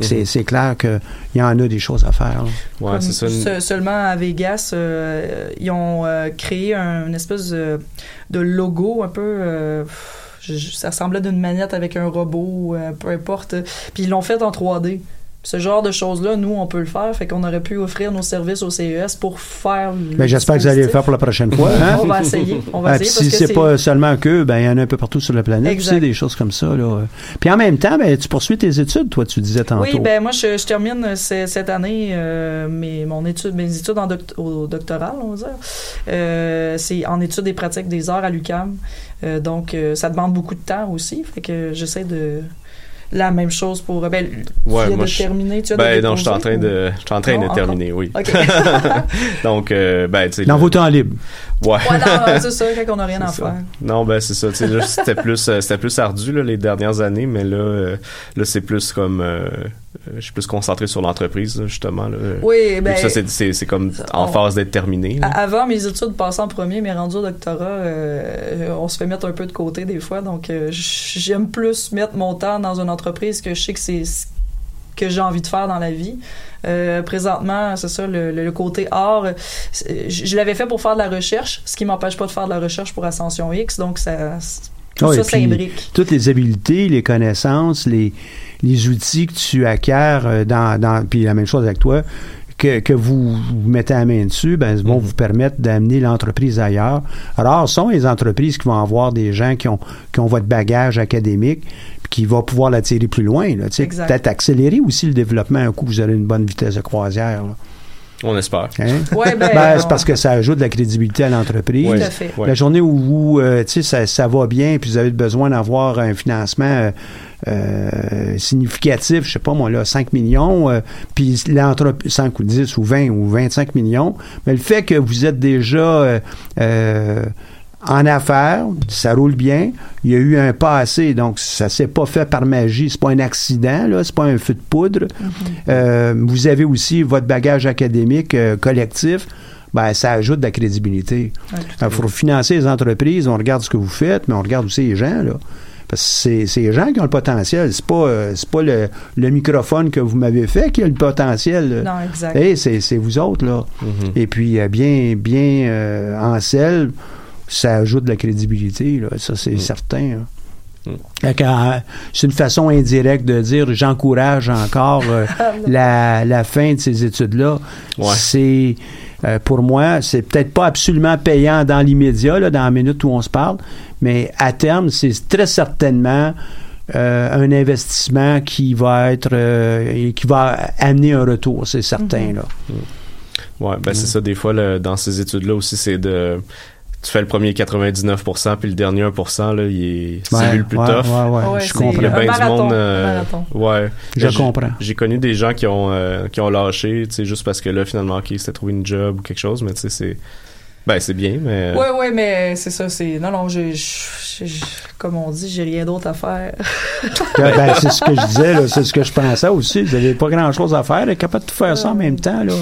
C'est- Mhm. C'est clair qu'il y en a des choses à faire. là. Ouais, Comme c'est ça. une- se- seulement à Vegas, euh, ils ont euh, créé un- une espèce de, de logo un peu. euh, je- ça ressemblait d'une manette avec un robot, euh, peu importe. Puis ils l'ont fait en 3D. Ce genre de choses-là, nous, on peut le faire. Fait qu'on aurait pu offrir nos services au CES pour faire. le Ben, J'espère que vous allez le faire pour la prochaine fois. hein? On va essayer. On va Ah, essayer parce si c'est pas seulement que, ben il y en a un peu partout sur la planète. Exact. Tu sais, des choses comme ça. Là. Puis en même temps, ben, tu poursuis tes études, toi, tu disais tantôt. Oui, ben moi, je, je termine euh, ce- cette année euh, mes, mon étude, mes études en doct- au doctoral, on va dire. Euh, c'est en études et pratiques des arts à l'UCAM. Euh, donc, ça demande beaucoup de temps aussi. Fait que j'essaie de... La même chose pour... Ben, Ouais, tu viens moi, de terminer, tu as Ben non, je suis en train de, je suis en train Non, de terminer, oui. OK. [LAUGHS] Donc, euh, ben, tu sais. Dans vos temps libres. Ouais. Ouais, non, [LAUGHS] c'est ça, quand on n'a rien à ça. faire. Non, ben c'est ça. Tu sais, là, c'était plus, euh, c'était plus ardu là, les dernières années, mais là, euh, là, c'est plus comme, euh, je suis plus concentré sur l'entreprise justement. Là. Oui, ben, ça c'est, c'est, c'est comme en on- phase d'être terminé. là. Avant mes études passant en premier, mais rendu au doctorat, euh, on se fait mettre un peu de côté des fois. Donc, euh, j'aime plus mettre mon temps dans une entreprise que je sais que c'est ce que j'ai envie de faire dans la vie. Euh, présentement, c'est ça, le, le- le côté art, euh, je je l'avais fait pour faire de la recherche, ce qui m'empêche pas de faire de la recherche pour Ascension X. Donc, ça, tout ça puis, s'imbrique. Toutes les habiletés, les connaissances, les, les outils que tu acquiers euh, dans, dans puis la même chose avec toi, que, que vous, vous mettez la main dessus, ben, vont vous permettre d'amener l'entreprise ailleurs. Alors, sont les entreprises qui vont avoir des gens qui ont, qui ont votre bagage académique, qui va pouvoir l'attirer plus loin. Peut-être accélérer aussi le développement un coup vous aurez une bonne vitesse de croisière. là. On espère. Hein? Ouais, ben, Ben, c'est parce que ça ajoute de la crédibilité à l'entreprise. Tout à fait. Ouais. La journée où vous, euh, tu sais, ça, ça va bien, puis vous avez besoin d'avoir un financement euh, euh, significatif, je sais pas moi, là, 5 millions, euh, puis l'entreprise, 5 ou 10 ou 20 ou 25 millions, mais le fait que vous êtes déjà euh, euh, en affaires, ça roule bien, il y a eu un passé, donc ça s'est pas fait par magie, c'est pas un accident, là, c'est pas un feu de poudre. Euh, vous avez aussi votre bagage académique euh, collectif, ben, ça ajoute de la crédibilité. Il faut financer les entreprises, on regarde ce que vous faites, mais on regarde aussi les gens, là. Parce que c'est c'est les gens qui ont le potentiel. C'est pas, euh, c'est pas le, le microphone que vous m'avez fait qui a le potentiel. Non, exact. Eh, c'est c'est vous autres, là. Mhm. Et puis, bien, bien euh, en selle, ça ajoute de la crédibilité, là. Ça, c'est certain. hein. Mm. Euh, C'est une façon indirecte de dire j'encourage encore euh, [LAUGHS] la, la fin de ces études-là. Ouais. C'est euh, pour moi, c'est peut-être pas absolument payant dans l'immédiat, dans la minute où on se parle, mais à terme, c'est très certainement euh, un investissement qui va être euh, et qui va amener un retour, c'est certain. là. Ouais, ben c'est ça. Des fois, le- dans ces études-là aussi, c'est de. Tu fais le premier 99%, puis le dernier 1%, là, il est, c'est Ouais, lui le plus ouais, tough. ouais, ouais, Ouais, je comprends. Il y a un bien du monde. euh, ouais. Je Ben, comprends. J'ai connu des gens qui ont, euh, qui ont lâché, tu sais, juste parce que là, finalement, OK, c'était trouvé une job ou quelque chose, mais tu sais, c'est. Ben, c'est bien, mais. Ouais, ouais, mais c'est ça, c'est. Non, non, j'ai. j'ai- j'ai- Comme on dit, j'ai rien d'autre à faire. [LAUGHS] Ben, ben, c'est ce que je disais, là, c'est ce que je pensais aussi. Vous n'avez pas grand-chose à faire, capable de tout faire ça en même temps. Là.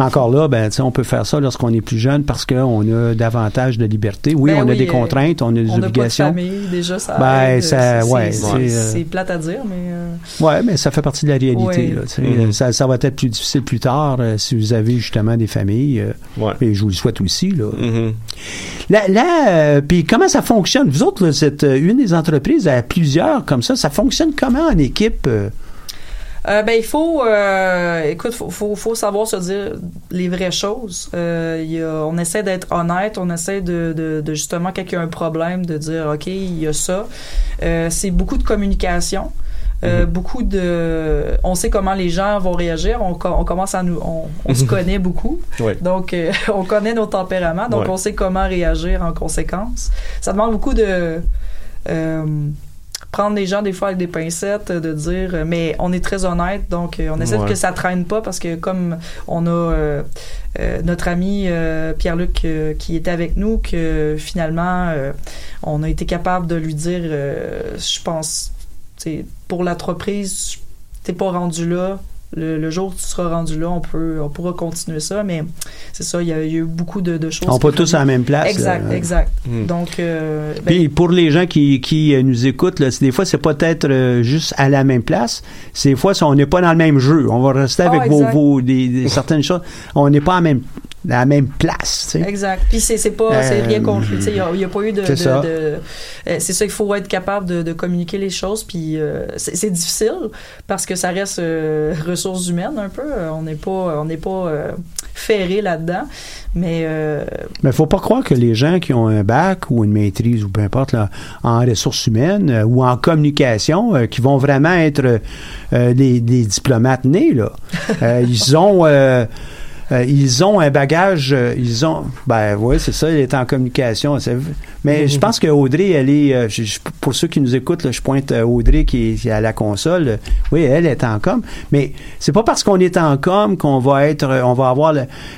Encore là, ben, tu sais, on peut faire ça lorsqu'on est plus jeune parce qu'on a davantage de liberté. Oui, Ben on a des euh, contraintes, on a des on n'a pas de obligations. famille, déjà, ça. Ben, ça- C'est- ouais, c'est- euh, c'est plate à dire, mais. euh, Oui, mais ça fait partie de la réalité. Ouais. là, tu sais. Mhm. ça, ça va être plus difficile plus tard euh, si vous avez justement des familles. euh, Ouais. et je vous le souhaite aussi. Là, Mhm. là, là, euh, puis comment ça fonctionne? Vous autres, là, c'est euh, une des entreprises à plusieurs comme ça. Ça fonctionne comment en équipe? Euh? Ben il faut, euh, écoute, faut, faut, faut savoir se dire les vraies choses. Euh, y a, on essaie d'être honnête, on essaie de, de, de justement quand il y a un problème de dire ok il y a ça. Euh, c'est beaucoup de communication. Euh, Beaucoup de, on sait comment les gens vont réagir. On, co- on commence à nous, on, on se connaît beaucoup. Ouais. Donc, euh, [LAUGHS] on connaît nos tempéraments, donc Ouais. on sait comment réagir en conséquence. Ça demande beaucoup de euh, prendre les gens des fois avec des pincettes, euh, de dire, euh, mais on est très honnête, donc euh, on essaie Ouais. que ça traîne pas parce que comme on a euh, euh, notre ami euh, Pierre-Luc qui était avec nous, que finalement on a été capable de lui dire, euh, je pense, pour l'entreprise, t'es pas rendu là. Le, le jour où tu seras rendu là, on peut, on pourra continuer ça, mais c'est ça, il y, a, il y a eu beaucoup de, de choses. On n'est pas qu'il tous à la même place. Exact, là. exact. Mm. Donc, euh, ben, Puis pour les gens qui, qui euh, nous écoutent, là, des fois, c'est peut-être euh, juste à la même place. C'est des fois, on n'est pas dans le même jeu. On va rester Ah, avec vos, vos des, des- certaines choses. On n'est pas à la même, à la même place. tu sais. Exact. Puis c'est pas c'est Euh, rien contre lui. Tu sais, Il n'y a, il y a pas eu de. c'est ça. euh, c'est ça, il faut être capable de, de communiquer les choses. Puis euh, c'est c'est difficile parce que ça reste euh, ressources humaines un peu. Euh, On n'est pas on n'est pas euh, ferré là-dedans. Mais euh, Mais faut pas croire que les gens qui ont un bac ou une maîtrise ou peu importe là, en ressources humaines euh, ou en communication, euh, qui vont vraiment être euh, des, des diplomates nés là. [LAUGHS] Euh, ils ont euh, ils ont un bagage, euh, ils ont, ben oui, c'est ça, il est en communication. Mais je pense que Audrey, elle est, euh, pour ceux qui nous écoutent, je pointe Audrey qui est, à la console. Oui, elle est en com, mais c'est pas parce qu'on est en com qu'on va être, on va avoir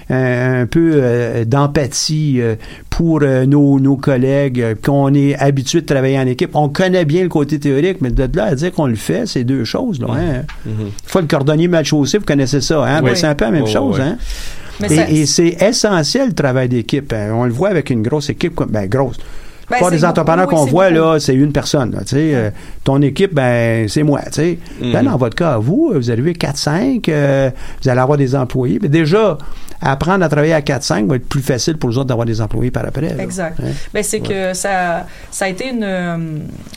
un, un peu d'empathie pour euh, nos, nos collègues, euh, qu'on est habitué de travailler en équipe. On connaît bien le côté théorique, mais de là à dire qu'on le fait, c'est deux choses. Là, hein. Mhm. Fois le cordonnier mal chaussé, vous connaissez ça, hein? Ben, c'est un peu la même Oui, chose, oui, hein? mais Et, ça- et c'est essentiel le travail d'équipe. hein. On le voit avec une grosse équipe, comme- ben grosse. Ben, Pas c'est des entrepreneurs oui, qu'on voit beaucoup. là, c'est une personne. là, tu sais, euh, ton équipe, ben c'est moi. tu sais. Mhm. Ben, dans votre cas, vous, vous arrivez 4-5, euh, vous allez avoir des employés. Mais déjà, apprendre à travailler à 4-5 va être plus facile pour les autres d'avoir des employés par après. là. Exact. Hein? Ben, c'est que ça, ça a été une, euh,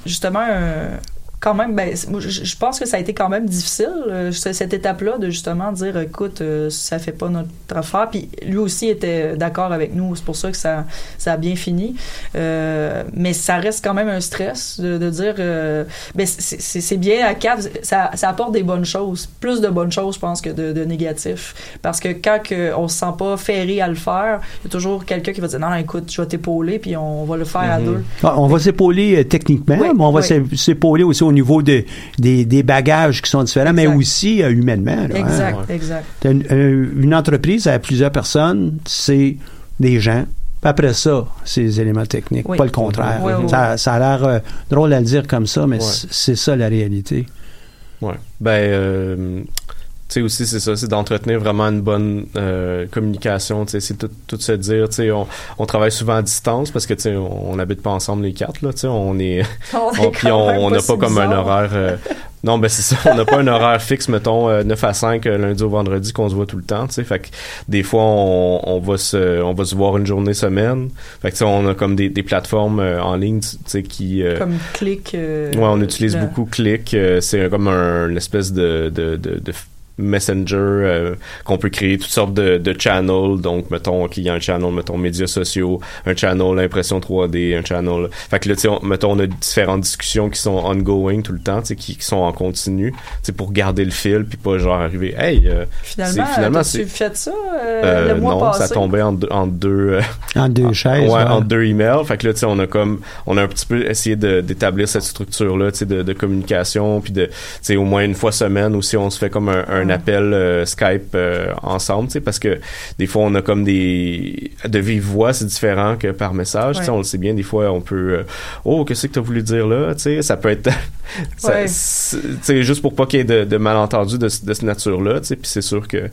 justement, un- quand même, ben, je, pense que ça a été quand même difficile, euh, ce- cette étape-là, de justement dire, écoute, euh, ça fait pas notre affaire. Puis lui aussi était d'accord avec nous, c'est pour ça que ça, ça a bien fini. Euh, mais ça reste quand même un stress de, de dire, euh, ben, c'est- bien à cap, ça, ça apporte des bonnes choses, plus de bonnes choses, je pense, que de, de négatifs. Parce que quand que on se sent pas ferré à le faire, il y a toujours quelqu'un qui va dire, non, non, écoute, je vais t'épauler, puis on va le faire à Mhm. deux. Ah, On va s'épauler techniquement, Oui, mais on va oui. s'é- s'épauler aussi au niveau de, des, des bagages qui sont différents, mais aussi euh, humainement. là, hein. Exact, exact. Une, euh, une entreprise à plusieurs personnes, c'est des gens. Après ça, c'est les éléments techniques, Oui. pas le contraire. Oui, oui, ça, ça a l'air euh, drôle à le dire comme ça, mais c'est ça la réalité. Ouais. Ben, euh, sais aussi, c'est ça, c'est d'entretenir vraiment une bonne euh, communication. Tu sais, c'est tout, tout se dire. Tu sais, on, on travaille souvent à distance parce que tu sais, on n'habite pas ensemble les quatre. Là, tu sais, on est, [LAUGHS] On on, puis on n'a pas comme un horaire. euh, [LAUGHS] non, ben c'est ça. On n'a pas un horaire fixe, mettons euh, 9 à 5 euh, lundi au vendredi qu'on se voit tout le temps. Tu sais, fait que des fois on, on va se, on va se voir une journée semaine. Fait que tu sais, on a comme des, des plateformes euh, en ligne, tu sais, qui euh, Comme clic. euh, Ouais, on utilise beaucoup Click. euh, c'est comme un, une espèce de, de, de, de messenger euh, qu'on peut créer toutes sortes de, de channels. Donc, mettons qu'il y a un channel, mettons médias sociaux, un channel impression 3D, un channel. Fait que là, tu mettons, on a différentes discussions qui sont ongoing tout le temps, tu sais, qui, qui sont en continu, tu sais, pour garder le fil, puis pas genre arriver, hey, euh, Finalement, finalement, c'est- fait ça euh, euh, le mois non, passé? ça tombait en deux, en deux euh, En deux chaises. ouais, ouais. en deux emails. Fait que là, tu sais, on a comme, on a un petit peu essayé d'établir cette structure-là, tu sais, de, de communication, puis de, tu sais, au moins une fois semaine aussi, on se fait comme un, un Ouais. appel euh, Skype euh, ensemble, tu sais, parce que des fois, on a comme des, de vive voix, c'est différent que par message, tu sais, on le sait bien, des fois, on peut, euh, oh, qu'est-ce que t'as voulu dire là, tu sais, ça peut être, [LAUGHS] ça- Ouais. c'est- tu sais, juste pour pas qu'il y ait de, de malentendus de, de cette nature-là, tu sais, puis c'est sûr que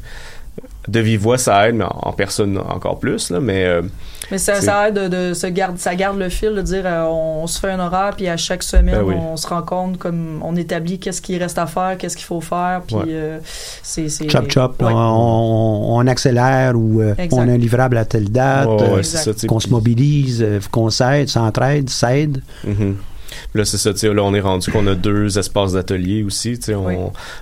de vive voix, ça aide, mais en, en personne encore plus, là, mais euh, Mais ça, C'est- ça aide de, de se garde, ça garde le fil de dire euh, on, se fait un horaire puis à chaque semaine Ben oui. on se rencontre comme on établit qu'est-ce qui reste à faire, qu'est-ce qu'il faut faire puis Ouais. euh, c'est c'est Chop chop, Ouais. on, on- accélère ou euh, on a un livrable à telle date, ouais, euh, ouais, qu'on se mobilise, euh, qu'on s'aide, s'entraide, s'aide. Mhm. Là, c'est ça, tu sais, là, on est rendu qu'on a deux espaces d'atelier aussi, tu sais, on, Oui.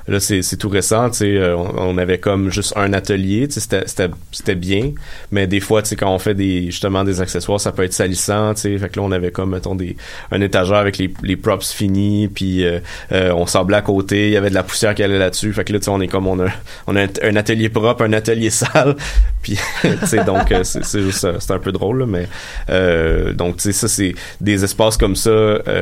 là, c'est, c'est tout récent, tu sais, euh, on, on avait comme juste un atelier, tu sais, c'était, c'était, c'était bien, mais des fois, tu sais, quand on fait des, justement, des accessoires, ça peut être salissant, tu sais, fait que là, on avait comme, mettons, des, un étagère avec les, les props finis, puis euh, euh, on sablait à côté, il y avait de la poussière qui allait là-dessus, fait que là, tu sais, on est comme, on a, on a un, un atelier propre, un atelier [LAUGHS] sale, puis, tu sais, donc, euh, c'est, c'est juste, c'est un peu drôle, là, mais, euh, donc, tu sais, ça, c'est des espaces comme ça,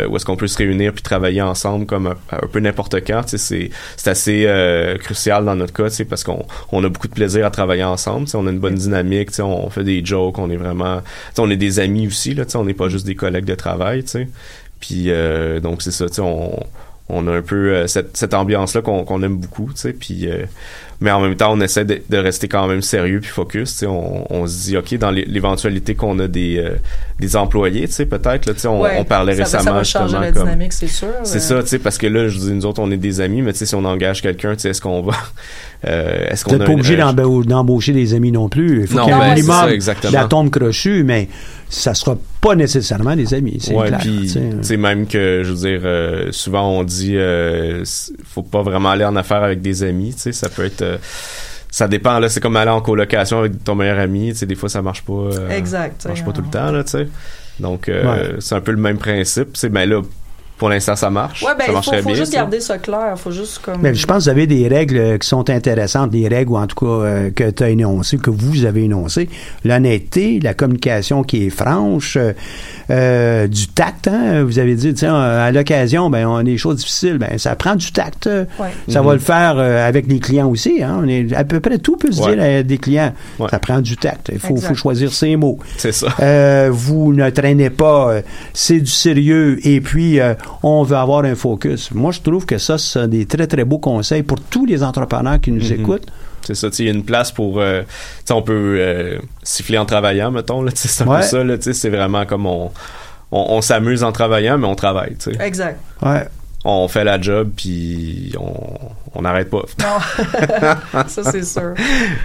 euh, où est-ce qu'on peut se réunir puis travailler ensemble comme un, peu n'importe quand, c'est, c'est assez euh, crucial dans notre cas, parce qu'on on a beaucoup de plaisir à travailler ensemble, on a une bonne dynamique, on fait des jokes, on est vraiment, on est des amis aussi, là, on n'est pas juste des collègues de travail, tu sais, puis euh, donc c'est ça, on, on a un peu euh, cette, cette ambiance-là qu'on qu'on aime beaucoup, tu sais, puis euh, mais en même temps, on essaie de, de rester quand même sérieux puis focus, tu sais, on, on se dit, OK, dans l'é- l'éventualité qu'on a des, euh, des employés, tu sais, peut-être, là, tu sais, on, Ouais, on parlait ça va- récemment, ça va changer justement, la comme... dynamique, c'est sûr. C'est euh. ça, tu sais, parce que là, je dis, nous autres, on est des amis, mais tu sais, si on engage quelqu'un, tu sais, est-ce qu'on va... [LAUGHS] Euh, est-ce Vous qu'on pas obligé d'embaucher des amis non plus. Il faut Non, qu'il y ait ben, un c'est minimum ça, exactement. d'atomes crochus, mais ça sera pas nécessairement des amis. C'est Ouais, clair. puis même que je veux dire euh, souvent on dit euh, faut pas vraiment aller en affaires avec des amis, tu sais, ça peut être euh, ça dépend là, c'est comme aller en colocation avec ton meilleur ami, tu sais des fois ça marche pas euh, Exact, ça marche pas tout le temps là, tu sais. Donc euh, Ouais. c'est un peu le même principe, c'est ben là pour l'instant ça marche, Ouais, ben, ça il faut, marcherait faut bien. juste garder ça clair. Faut juste comme. Mais je pense que vous avez des règles qui sont intéressantes, des règles, ou en tout cas, euh, que tu as énoncées, que vous avez énoncées. L'honnêteté, la communication qui est franche, euh, euh, du tact, hein. Vous avez dit, tiens, à l'occasion, ben, on a des choses difficiles, ben, ça prend du tact. euh, Ouais. Ça va le faire euh, avec les clients aussi, hein. On est, à peu près tout peut se Ouais. dire à des clients. Ouais. Ça prend du tact. Il faut, faut choisir ses mots. C'est ça. Euh, vous ne traînez pas, c'est du sérieux et puis euh, on veut avoir un focus. Moi, je trouve que ça, c'est des très, très beaux conseils pour tous les entrepreneurs qui nous Mhm. écoutent. C'est ça, tu sais, il y a une place pour, euh, tu sais, on peut euh, siffler en travaillant, mettons, c'est un Ouais. peu ça, c'est vraiment comme on, on, on s'amuse en travaillant, mais on travaille, tu sais. Exact. Ouais. On fait la job, puis on on n'arrête pas. Non. [LAUGHS] ça, c'est sûr.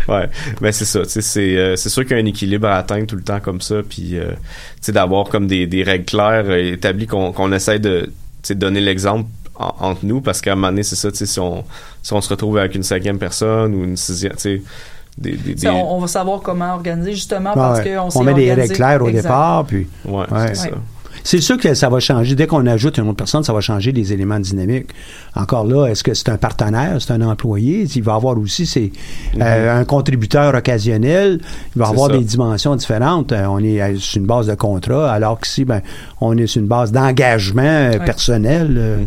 ouais, mais c'est ça, tu sais, c'est euh, c'est sûr qu'il y a un équilibre à atteindre tout le temps comme ça, puis euh, tu sais, d'avoir comme des, des règles claires euh, établies qu'on qu'on essaie de, tu sais, donner l'exemple en- entre nous, parce qu'à un moment donné, c'est ça, tu sais, si on, si on se retrouve avec une cinquième personne ou une sixième, tu sais, des, des, On, on va savoir comment organiser justement Ouais, parce ouais. qu'on on met des règles claires au Exact. départ, puis Ouais, Ouais. c'est ça. C'est sûr que ça va changer. Dès qu'on ajoute une autre personne, ça va changer les éléments dynamiques. Encore là, est-ce que c'est un partenaire, c'est un employé? Il va avoir aussi c'est euh, un contributeur occasionnel. Il va avoir ça. des dimensions différentes. Euh, on est euh, sur une base de contrat, alors qu'ici, ben, on est sur une base d'engagement euh, Ouais. personnel. euh,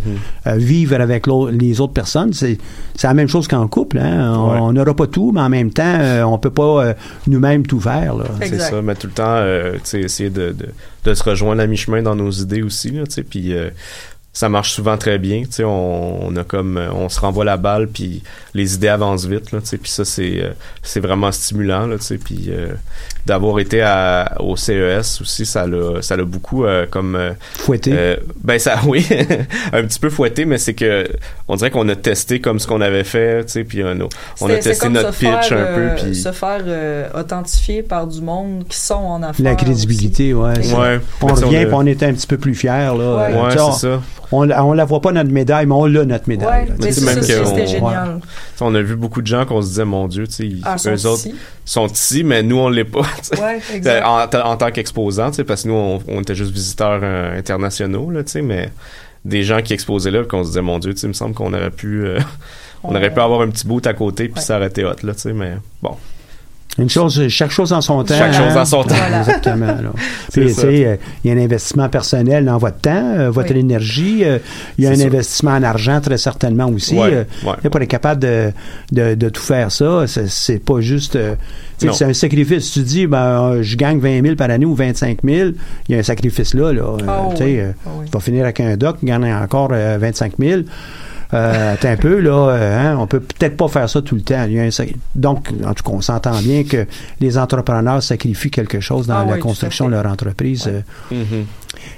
euh, vivre avec les autres personnes, c'est c'est la même chose qu'en couple. Hein? On Ouais. n'aura pas tout, mais en même temps, euh, on peut pas euh, nous-mêmes tout faire. C'est ça, mais tout le temps, euh, tu sais, essayer de, de, de se rejoindre à mi-chemin dans nos idées aussi, là, puis euh, ça marche souvent très bien, tu sais, on, on a comme, euh, on se renvoie la balle, puis les idées avancent vite, là, tu sais, puis ça, c'est euh, c'est vraiment stimulant, là, tu sais, puis euh, d'avoir été à, au CES aussi, ça l'a ça l'a beaucoup euh, comme... euh, Fouetter. euh, ben ça, [LAUGHS] oui, un petit peu fouetté, mais c'est que on dirait qu'on a testé comme ce qu'on avait fait, tu sais, puis on a, on a testé comme notre faire, pitch un euh, peu, puis... se faire euh, authentifier par du monde qui sont en affaires. La crédibilité, ouais. aussi. c'est- Ouais, On revient a- puis on est un petit peu plus fiers. Là. Ouais. Ouais, on- c'est ça. On, la- on la voit pas notre médaille, mais on l'a notre médaille. Ouais, c'est même ça, que c'était on- génial. On a vu beaucoup de gens qu'on se disait, mon Dieu, tu Ah, sont eux autres ici. sont ici, mais nous, on l'est pas. [LAUGHS] t'sais. Ouais, exact. En, tant qu'exposants, parce que nous, on, on était juste visiteurs euh, internationaux, là, mais des gens qui exposaient là, puis qu'on se disait, mon Dieu, il me semble qu'on aurait pu, euh, [LAUGHS] on On- aurait pu avoir un petit bout à côté, puis Ouais. ça aurait été hot, là, mais bon. Une chose, chaque chose en son temps. Chaque chose en son temps. Voilà. Exactement. là. [LAUGHS] Puis, tu sais, euh, il y a un investissement personnel dans votre temps, euh, votre Oui. énergie. euh, il y a un investissement en argent très certainement aussi. Ouais, euh, ouais. Pour être capable de, de, de tout faire ça, c'est- pas juste... euh, tu sais, Non. c'est un sacrifice. Tu dis, ben, euh, je gagne 20 000 par année ou 25 000, il y a un sacrifice là. là. Euh, Ah tu sais, oui. euh, Ah oui. Tu vas finir avec un doc, gagner encore euh, 25 000. Euh, attends un peu, là, euh, hein, on peut peut-être pas faire ça tout le temps. Donc, en tout cas, on s'entend bien que les entrepreneurs sacrifient quelque chose dans Ah la oui, construction de leur entreprise. Ouais. euh, Mhm.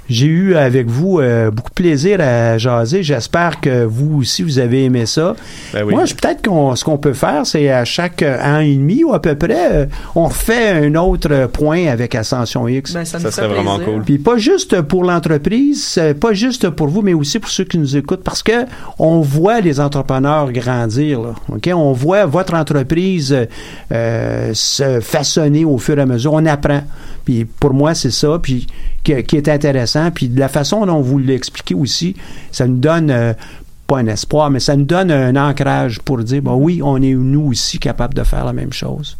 J'ai eu avec vous euh, beaucoup de plaisir à jaser. J'espère que vous aussi, vous avez aimé ça. Ben oui. Moi, je- peut-être qu'on ce qu'on peut faire, c'est à chaque euh, an et demi ou à peu près, euh, on refait un autre point avec Ascension X. Ben, ça fait serait vraiment cool. Puis pas juste pour l'entreprise, euh, pas juste pour vous, mais aussi pour ceux qui nous écoutent, parce que on voit les entrepreneurs grandir. Là, on voit votre entreprise euh, euh, se façonner au fur et à mesure. On apprend. Puis pour moi, c'est ça. Puis qui, qui est intéressant. Puis de la façon dont vous l'expliquez aussi, ça nous donne euh, pas un espoir, mais ça nous donne un ancrage pour dire, bon oui, on est nous aussi capables de faire la même chose.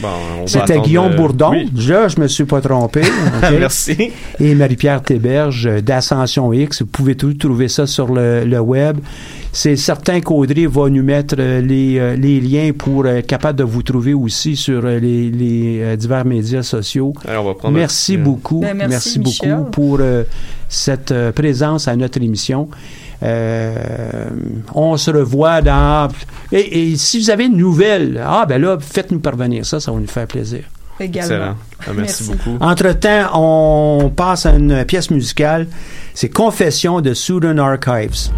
Bon, on va C'était Guillaume euh, Bourdon. oui. Là, je me suis pas trompé. [LAUGHS] Merci. et Marie-Pierre Théberge d'Ascension X. Vous pouvez tout trouver ça sur le, le web. C'est certain qu'Audrey va nous mettre euh, les, euh, les liens pour être capable de vous trouver aussi sur les, les, divers médias sociaux. Alors, on va prendre Merci un petit, beaucoup. Ben, merci, Michel. beaucoup pour euh, cette présence à notre émission. Euh, on se revoit dans... Et, et si vous avez une nouvelle, ah ben là, faites-nous parvenir ça, ça va nous faire plaisir. Également. Excellent. Ah, merci, Merci. beaucoup. Entre-temps, on passe à une pièce musicale. C'est Confession de Sudan Archives.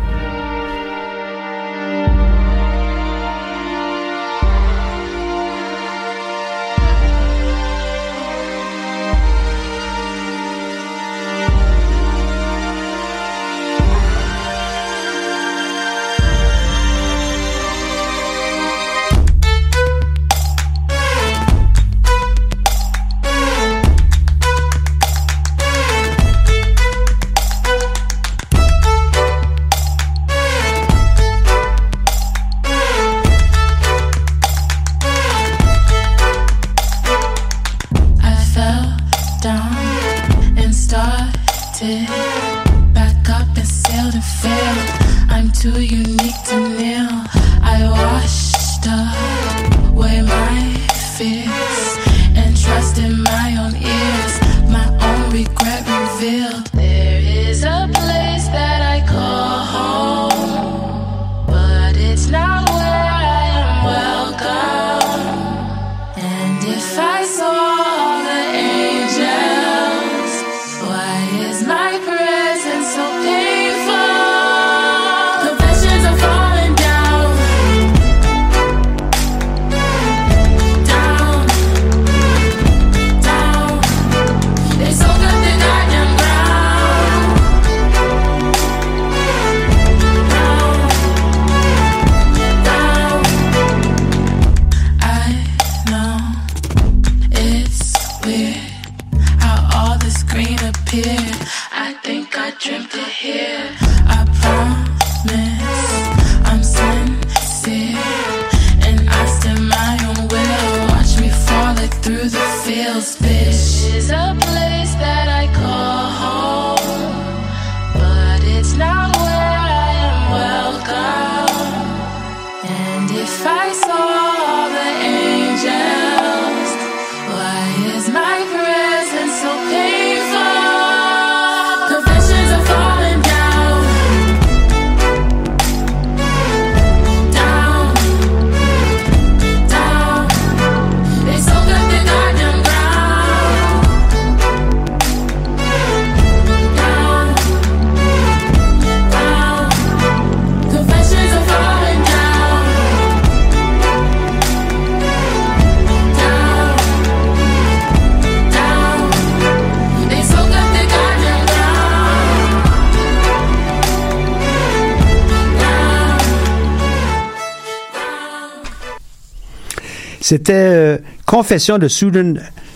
C'était euh, Confession de Sudan,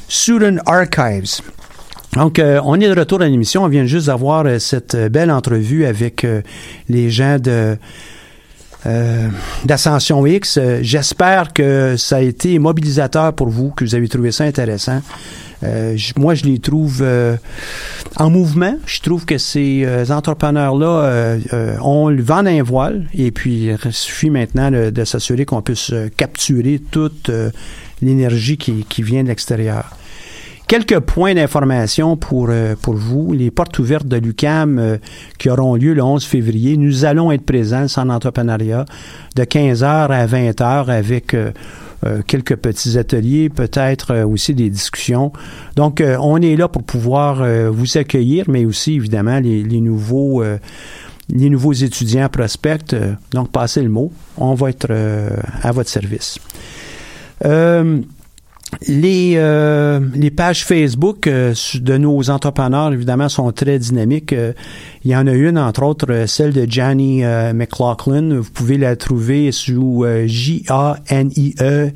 Sudan Archives. Donc, euh, on est de retour à l'émission. On vient juste d'avoir euh, cette belle entrevue avec les gens de euh, d'Ascension X. Euh, J'espère que ça a été mobilisateur pour vous, que vous avez trouvé ça intéressant. Euh, moi, je les trouve en mouvement. Je trouve que ces entrepreneurs-là ont le vent d'un voile et puis il suffit maintenant de, s'assurer qu'on puisse capturer toute l'énergie qui vient de l'extérieur. Quelques points d'information pour, euh, pour vous. Les portes ouvertes de l'UCAM euh, qui auront lieu le 11 février. Nous allons être présents en entrepreneuriat de 15h à 20h avec euh, quelques petits ateliers, peut-être aussi des discussions. Donc, on est là pour pouvoir vous accueillir, mais aussi, évidemment, les, les nouveaux... les nouveaux étudiants prospectent, euh, donc passez le mot, on va être à votre service. Euh, les, euh, les pages Facebook euh, de nos entrepreneurs, évidemment, sont très dynamiques. Euh, il y en a une, entre autres, euh, celle de euh, McLaughlin. Vous pouvez la trouver sous J-A-N-I-E.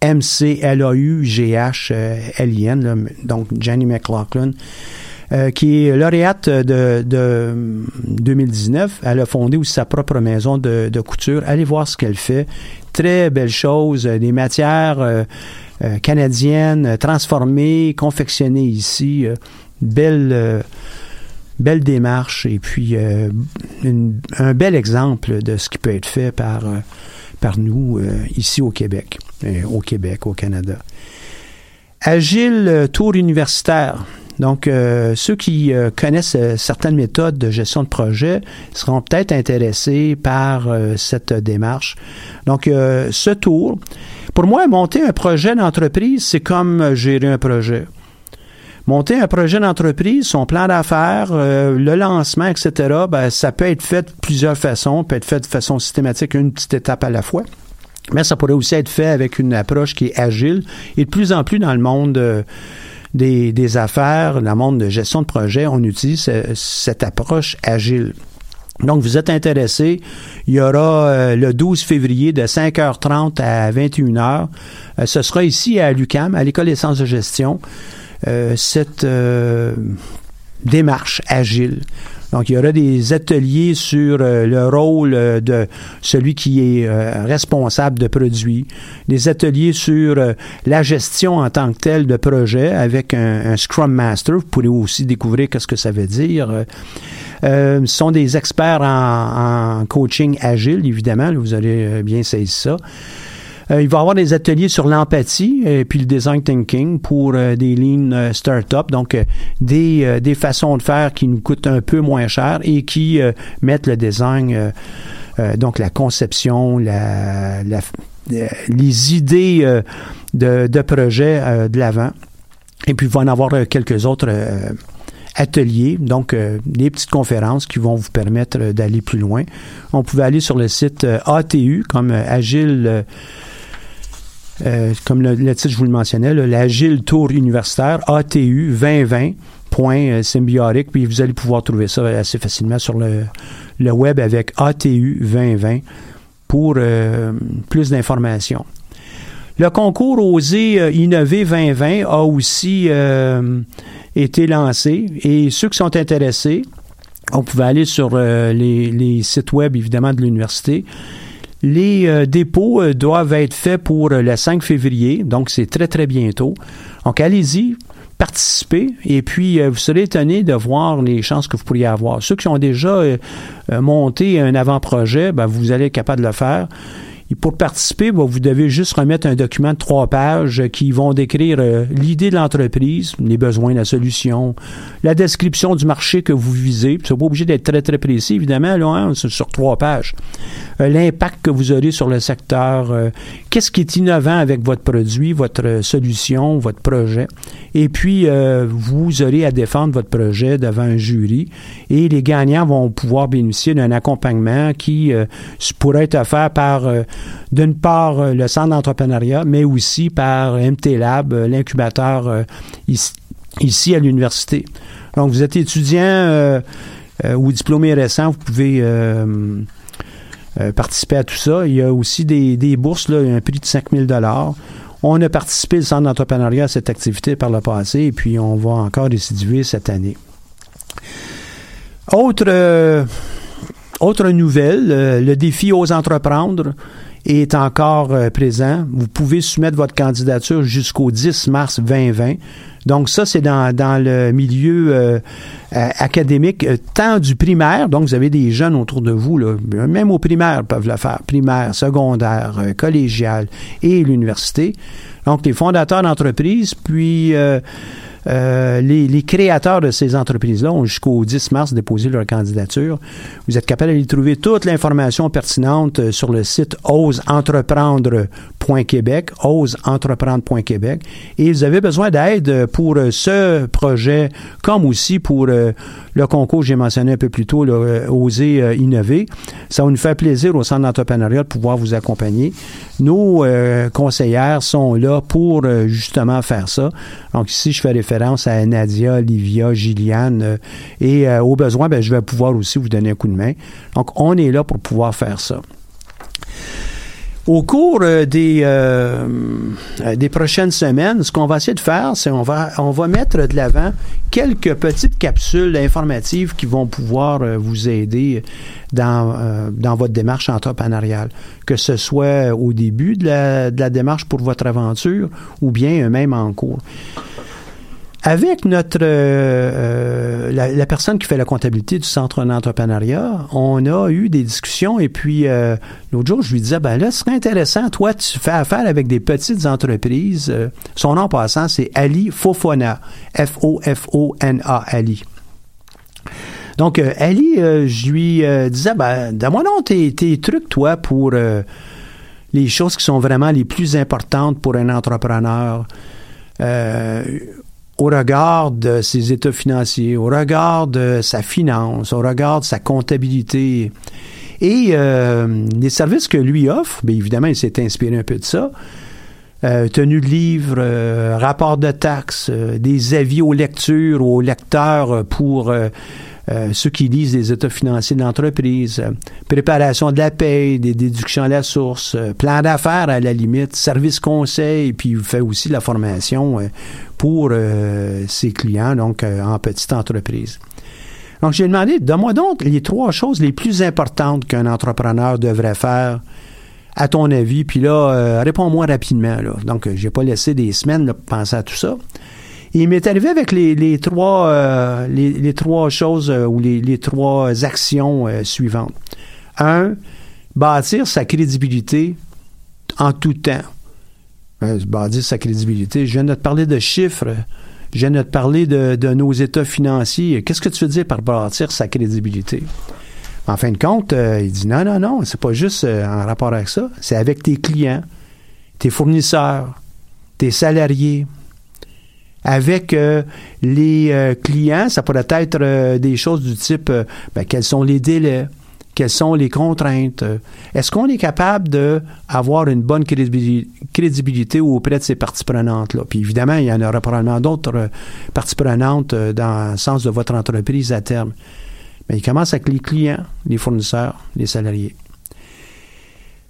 M-C-L-A-U-G-H-L-I-N, donc Jenny McLaughlin, qui est lauréate de, de 2019. Elle a fondé aussi sa propre maison de, couture. Allez voir ce qu'elle fait. Très belle chose, des matières euh, canadiennes euh, transformées, confectionnées ici. euh, belle, belle démarche et puis un bel exemple de ce qui peut être fait par, par nous ici au Québec, au Québec, au Canada. Agile Tour universitaire. Donc, euh, ceux qui euh, connaissent euh, certaines méthodes de gestion de projet seront peut-être intéressés par euh, cette démarche. Donc, euh, ce tour, pour moi, monter un projet d'entreprise, c'est comme gérer un projet. Monter un projet d'entreprise, son plan d'affaires, euh, le lancement, etc., ben, ça peut être fait de plusieurs façons, peut être fait de façon systématique, une petite étape à la fois. Mais ça pourrait aussi être fait avec une approche qui est agile. Et de plus en plus dans le monde euh, des, affaires, dans le monde de gestion de projet, on utilise cette approche agile. Donc, vous êtes intéressé, il y aura euh, le 12 février de 5h30 à 21h. Euh, ce sera ici à l'UCAM, à l'École des sciences de gestion, euh, cette démarche agile. Donc, il y aura des ateliers sur euh, le rôle euh, de celui qui est euh, responsable de produits, des ateliers sur la gestion en tant que telle de projet avec un, Scrum Master. Vous pourrez aussi découvrir qu'est-ce que ça veut dire. Euh, ce sont des experts en, coaching agile, évidemment. Vous allez bien saisir ça. Euh, il va y avoir des ateliers sur l'empathie et puis le design thinking pour euh, des lean euh, startups, donc euh, des, euh, des façons de faire qui nous coûtent un peu moins cher et qui euh, mettent le design, euh, euh, donc la conception, la, la- euh, les idées euh, de, de projet euh, de l'avant. Et puis il va en avoir euh, quelques autres euh, ateliers, donc euh, des petites conférences qui vont vous permettre euh, d'aller plus loin. On pouvait aller sur le site euh, ATU comme euh, Agile. Euh, euh, comme le, titre, je vous le mentionnais, l'Agile Tour Universitaire, ATU 2020. Point euh, puis vous allez pouvoir trouver ça assez facilement sur le, web avec ATU 2020 pour euh, plus d'informations. Le concours Oser euh, Innover 2020 a aussi euh, été lancé et ceux qui sont intéressés, on pouvait aller sur euh, les sites web évidemment de l'université. Les euh, dépôts euh, doivent être faits pour euh, le 5 février, donc c'est très très bientôt. Donc allez-y, participez et puis vous serez étonné de voir les chances que vous pourriez avoir. Ceux qui ont déjà monté un avant-projet, ben, vous allez être capable de le faire. Et pour participer, ben, vous devez juste remettre un document de trois pages qui vont décrire euh, l'idée de l'entreprise, les besoins, la solution, la description du marché que vous visez. C'est pas obligé d'être très, très précis, évidemment, là, hein, sur trois pages. Euh, L'impact que vous aurez sur le secteur, euh, qu'est-ce qui est innovant avec votre produit, votre solution, votre projet. Et puis, vous aurez à défendre votre projet devant un jury et les gagnants vont pouvoir bénéficier d'un accompagnement qui pourrait être offert par, d'une part, euh, le Centre d'entrepreneuriat, mais aussi par MT Lab, euh, l'incubateur euh, ici, à l'université. Donc, vous êtes étudiant ou diplômé récent, vous pouvez participer à tout ça. Il y a aussi des, bourses, là, un prix de 5000 dollars. On a participé, le Centre d'entrepreneuriat, à cette activité par le passé, et puis on va encore récidiver cette année. Autre, autre nouvelle, euh, le défi aux entreprendre est encore euh, présent. Vous pouvez soumettre votre candidature jusqu'au 10 mars 2020. Donc ça, c'est dans, dans le milieu euh, euh, académique, euh, tant du primaire, donc vous avez des jeunes autour de vous, là, même au primaire peuvent le faire, primaire, secondaire, euh, collégial et l'université. Donc les fondateurs d'entreprises, puis euh, les, créateurs de ces entreprises-là ont jusqu'au 10 mars déposé leur candidature. Vous êtes capable d'aller trouver toute l'information pertinente euh, sur le site oseentreprendre.québec. Et vous avez besoin d'aide pour euh, ce projet, comme aussi pour le concours que j'ai mentionné un peu plus tôt, Oser innover. Ça va nous faire plaisir au Centre d'entrepreneuriat de pouvoir vous accompagner. Nos conseillères sont là pour justement faire ça. Donc ici, je fais référence à Nadia, Livia, Gilliane euh, et euh, au besoin, ben, je vais pouvoir aussi vous donner un coup de main. Donc on est là pour pouvoir faire ça. Au cours euh, des, des prochaines semaines, ce qu'on va essayer de faire, c'est on va, on va mettre de l'avant quelques petites capsules informatives qui vont pouvoir vous aider dans, dans votre démarche entrepreneuriale, que ce soit au début de la, de la démarche pour votre aventure ou bien même en cours. Avec notre euh, euh, la, personne qui fait la comptabilité du centre d'entrepreneuriat, on a eu des discussions et puis euh, l'autre jour, je lui disais ben là, ce serait intéressant, toi, tu fais affaire avec des petites entreprises. Son nom passant, c'est Ali Fofona. F-O-F-O-N-A, Ali. Donc, euh, Ali, euh, je lui disais, ben, donne-moi donc tes, tes trucs, toi, pour les choses qui sont vraiment les plus importantes pour un entrepreneur. Au regard de ses états financiers, au regard de sa finance, au regard de sa comptabilité. Et euh, les services que lui offre, bien évidemment, il s'est inspiré un peu de ça. Euh, tenue de livres, euh, rapport de taxes, euh, des avis aux lectures, aux lecteurs euh, pour euh, ceux qui lisent les états financiers de l'entreprise, euh, préparation de la paie, des déductions à la source, euh, plan d'affaires à la limite, service conseil, puis il fait aussi la formation pour ses clients, donc en petite entreprise. Donc j'ai demandé, donne-moi donc les trois choses les plus importantes qu'un entrepreneur devrait faire à ton avis, puis là, euh, réponds-moi rapidement. Là. Donc, j'ai pas laissé des semaines là, pour penser à tout ça. Il m'est arrivé avec les, trois, euh, les, trois choses euh, ou les, trois actions euh, suivantes. Un, bâtir sa crédibilité en tout temps. Bâtir sa crédibilité. Je viens de te parler de chiffres. Je viens de te parler de, de nos états financiers. Qu'est-ce que tu veux dire par bâtir sa crédibilité? En fin de compte, il dit non, non, non, c'est pas juste en rapport avec ça, c'est avec tes clients, tes fournisseurs, tes salariés. Avec euh, les euh, clients, ça pourrait être euh, des choses du type euh, ben, quels sont les délais, quelles sont les contraintes? euh, Est-ce qu'on est capable d'avoir une bonne crédibili- crédibilité auprès de ces parties prenantes-là? Puis évidemment, il y en aura probablement d'autres euh, parties prenantes dans le sens de votre entreprise à terme. Mais il commence avec les clients, les fournisseurs, les salariés.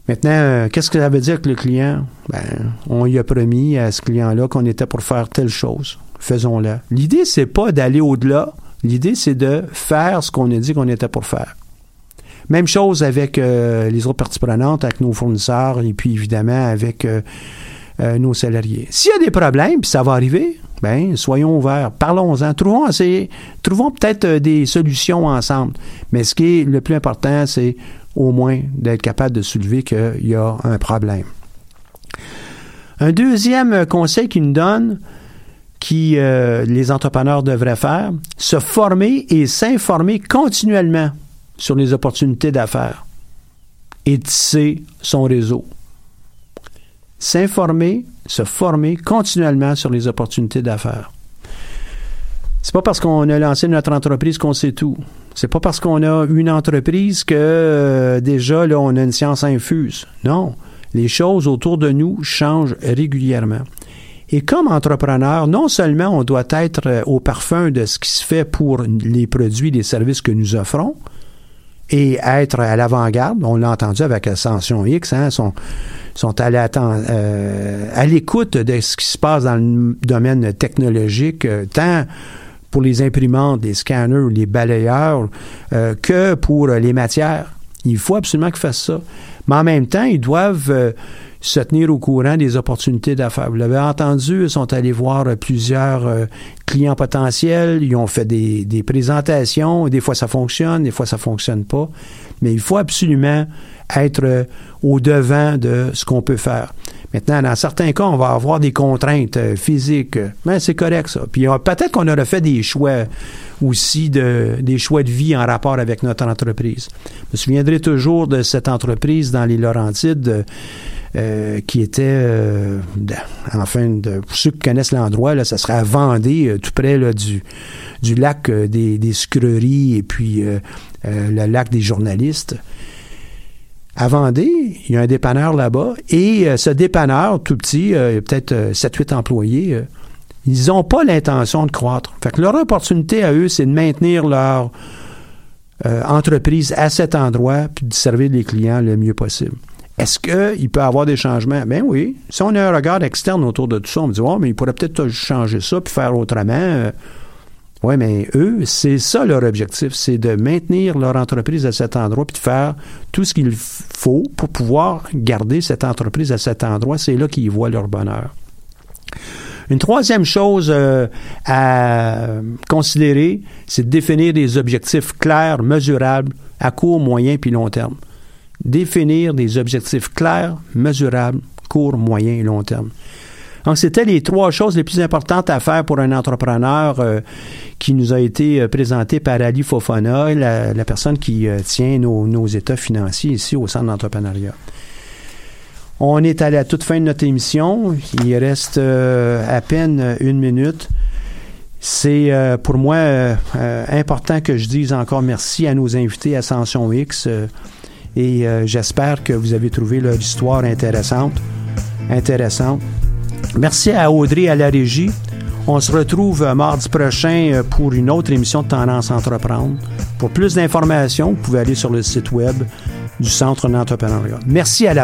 Maintenant, euh, qu'est-ce que ça veut dire que le client? Ben, on lui a promis à ce client-là qu'on était pour faire telle chose. Faisons-la. L'idée, c'est pas d'aller au-delà. L'idée, c'est de faire ce qu'on a dit qu'on était pour faire. Même chose avec euh, les autres parties prenantes, avec nos fournisseurs et puis évidemment avec euh, nos salariés. S'il y a des problèmes, puis ça va arriver, ben soyons ouverts, parlons-en, trouvons, trouvons peut-être des solutions ensemble. Mais ce qui est le plus important, c'est au moins d'être capable de soulever qu'il y a un problème. Un deuxième conseil qu'il nous donne, qui euh, les entrepreneurs devraient faire, se former et s'informer continuellement sur les opportunités d'affaires et tisser son réseau. S'informer, se former continuellement sur les opportunités d'affaires. C'est pas parce qu'on a lancé notre entreprise qu'on sait tout. C'est pas parce qu'on a une entreprise que euh, déjà là, on a une science infuse. Non. Les choses autour de nous changent régulièrement. Et comme entrepreneur, non seulement on doit être euh, au parfum de ce qui se fait pour les produits, les services que nous offrons, et être à l'avant-garde. On l'a entendu avec Ascension X, hein, sont, sont à euh, l'écoute de ce qui se passe dans le domaine technologique, tant pour les imprimantes, les scanners, les balayeurs, euh, que pour euh, les matières. Il faut absolument qu'ils fassent ça. Mais en même temps, ils doivent euh, se tenir au courant des opportunités d'affaires. Vous l'avez entendu, ils sont allés voir plusieurs clients potentiels, ils ont fait des, des présentations, des fois ça fonctionne, des fois ça fonctionne pas. Mais il faut absolument être euh, au devant de ce qu'on peut faire. Maintenant, dans certains cas, on va avoir des contraintes euh, physiques. Mais c'est correct, ça. Puis peut-être qu'on aurait fait des choix aussi, de, des choix de vie en rapport avec notre entreprise. Je me souviendrai toujours de cette entreprise dans les Laurentides euh, qui était, enfin, de, pour ceux qui connaissent l'endroit, là, ça serait à Vendée, tout près du, du lac des, des et puis le lac des journalistes. À Vendée, il y a un dépanneur là-bas, et euh, ce dépanneur, tout petit, euh, il y a peut-être euh, 7-8 employés, euh, ils n'ont pas l'intention de croître. Fait que leur opportunité à eux, c'est de maintenir leur entreprise à cet endroit, puis de servir les clients le mieux possible. Est-ce qu'il peut y avoir des changements? Ben oui. Si on a un regard externe autour de tout ça, on me dit, oh, mais il pourrait peut-être changer ça puis faire autrement. Oui, mais eux, c'est ça leur objectif, c'est de maintenir leur entreprise à cet endroit puis de faire tout ce qu'il faut pour pouvoir garder cette entreprise à cet endroit. C'est là qu'ils voient leur bonheur. Une troisième chose euh, à considérer, c'est de définir des objectifs clairs, mesurables, à court, moyen puis long terme. Définir des objectifs clairs, mesurables, court, moyen et long terme. Donc, c'était les trois choses les plus importantes à faire pour un entrepreneur euh, qui nous a été euh, présenté par Ali Fofana, la, personne qui euh, tient nos, états financiers ici au Centre d'entrepreneuriat. On est à la toute fin de notre émission. Il reste à peine une minute. C'est pour moi important que je dise encore merci à nos invités Ascension X et j'espère que vous avez trouvé leur histoire. Intéressante. Merci à Audrey à la régie. On se retrouve euh, mardi prochain euh, pour une autre émission de Tendance Entreprendre. Pour plus d'informations, vous pouvez aller sur le site web du Centre d'entrepreneuriat. Merci à la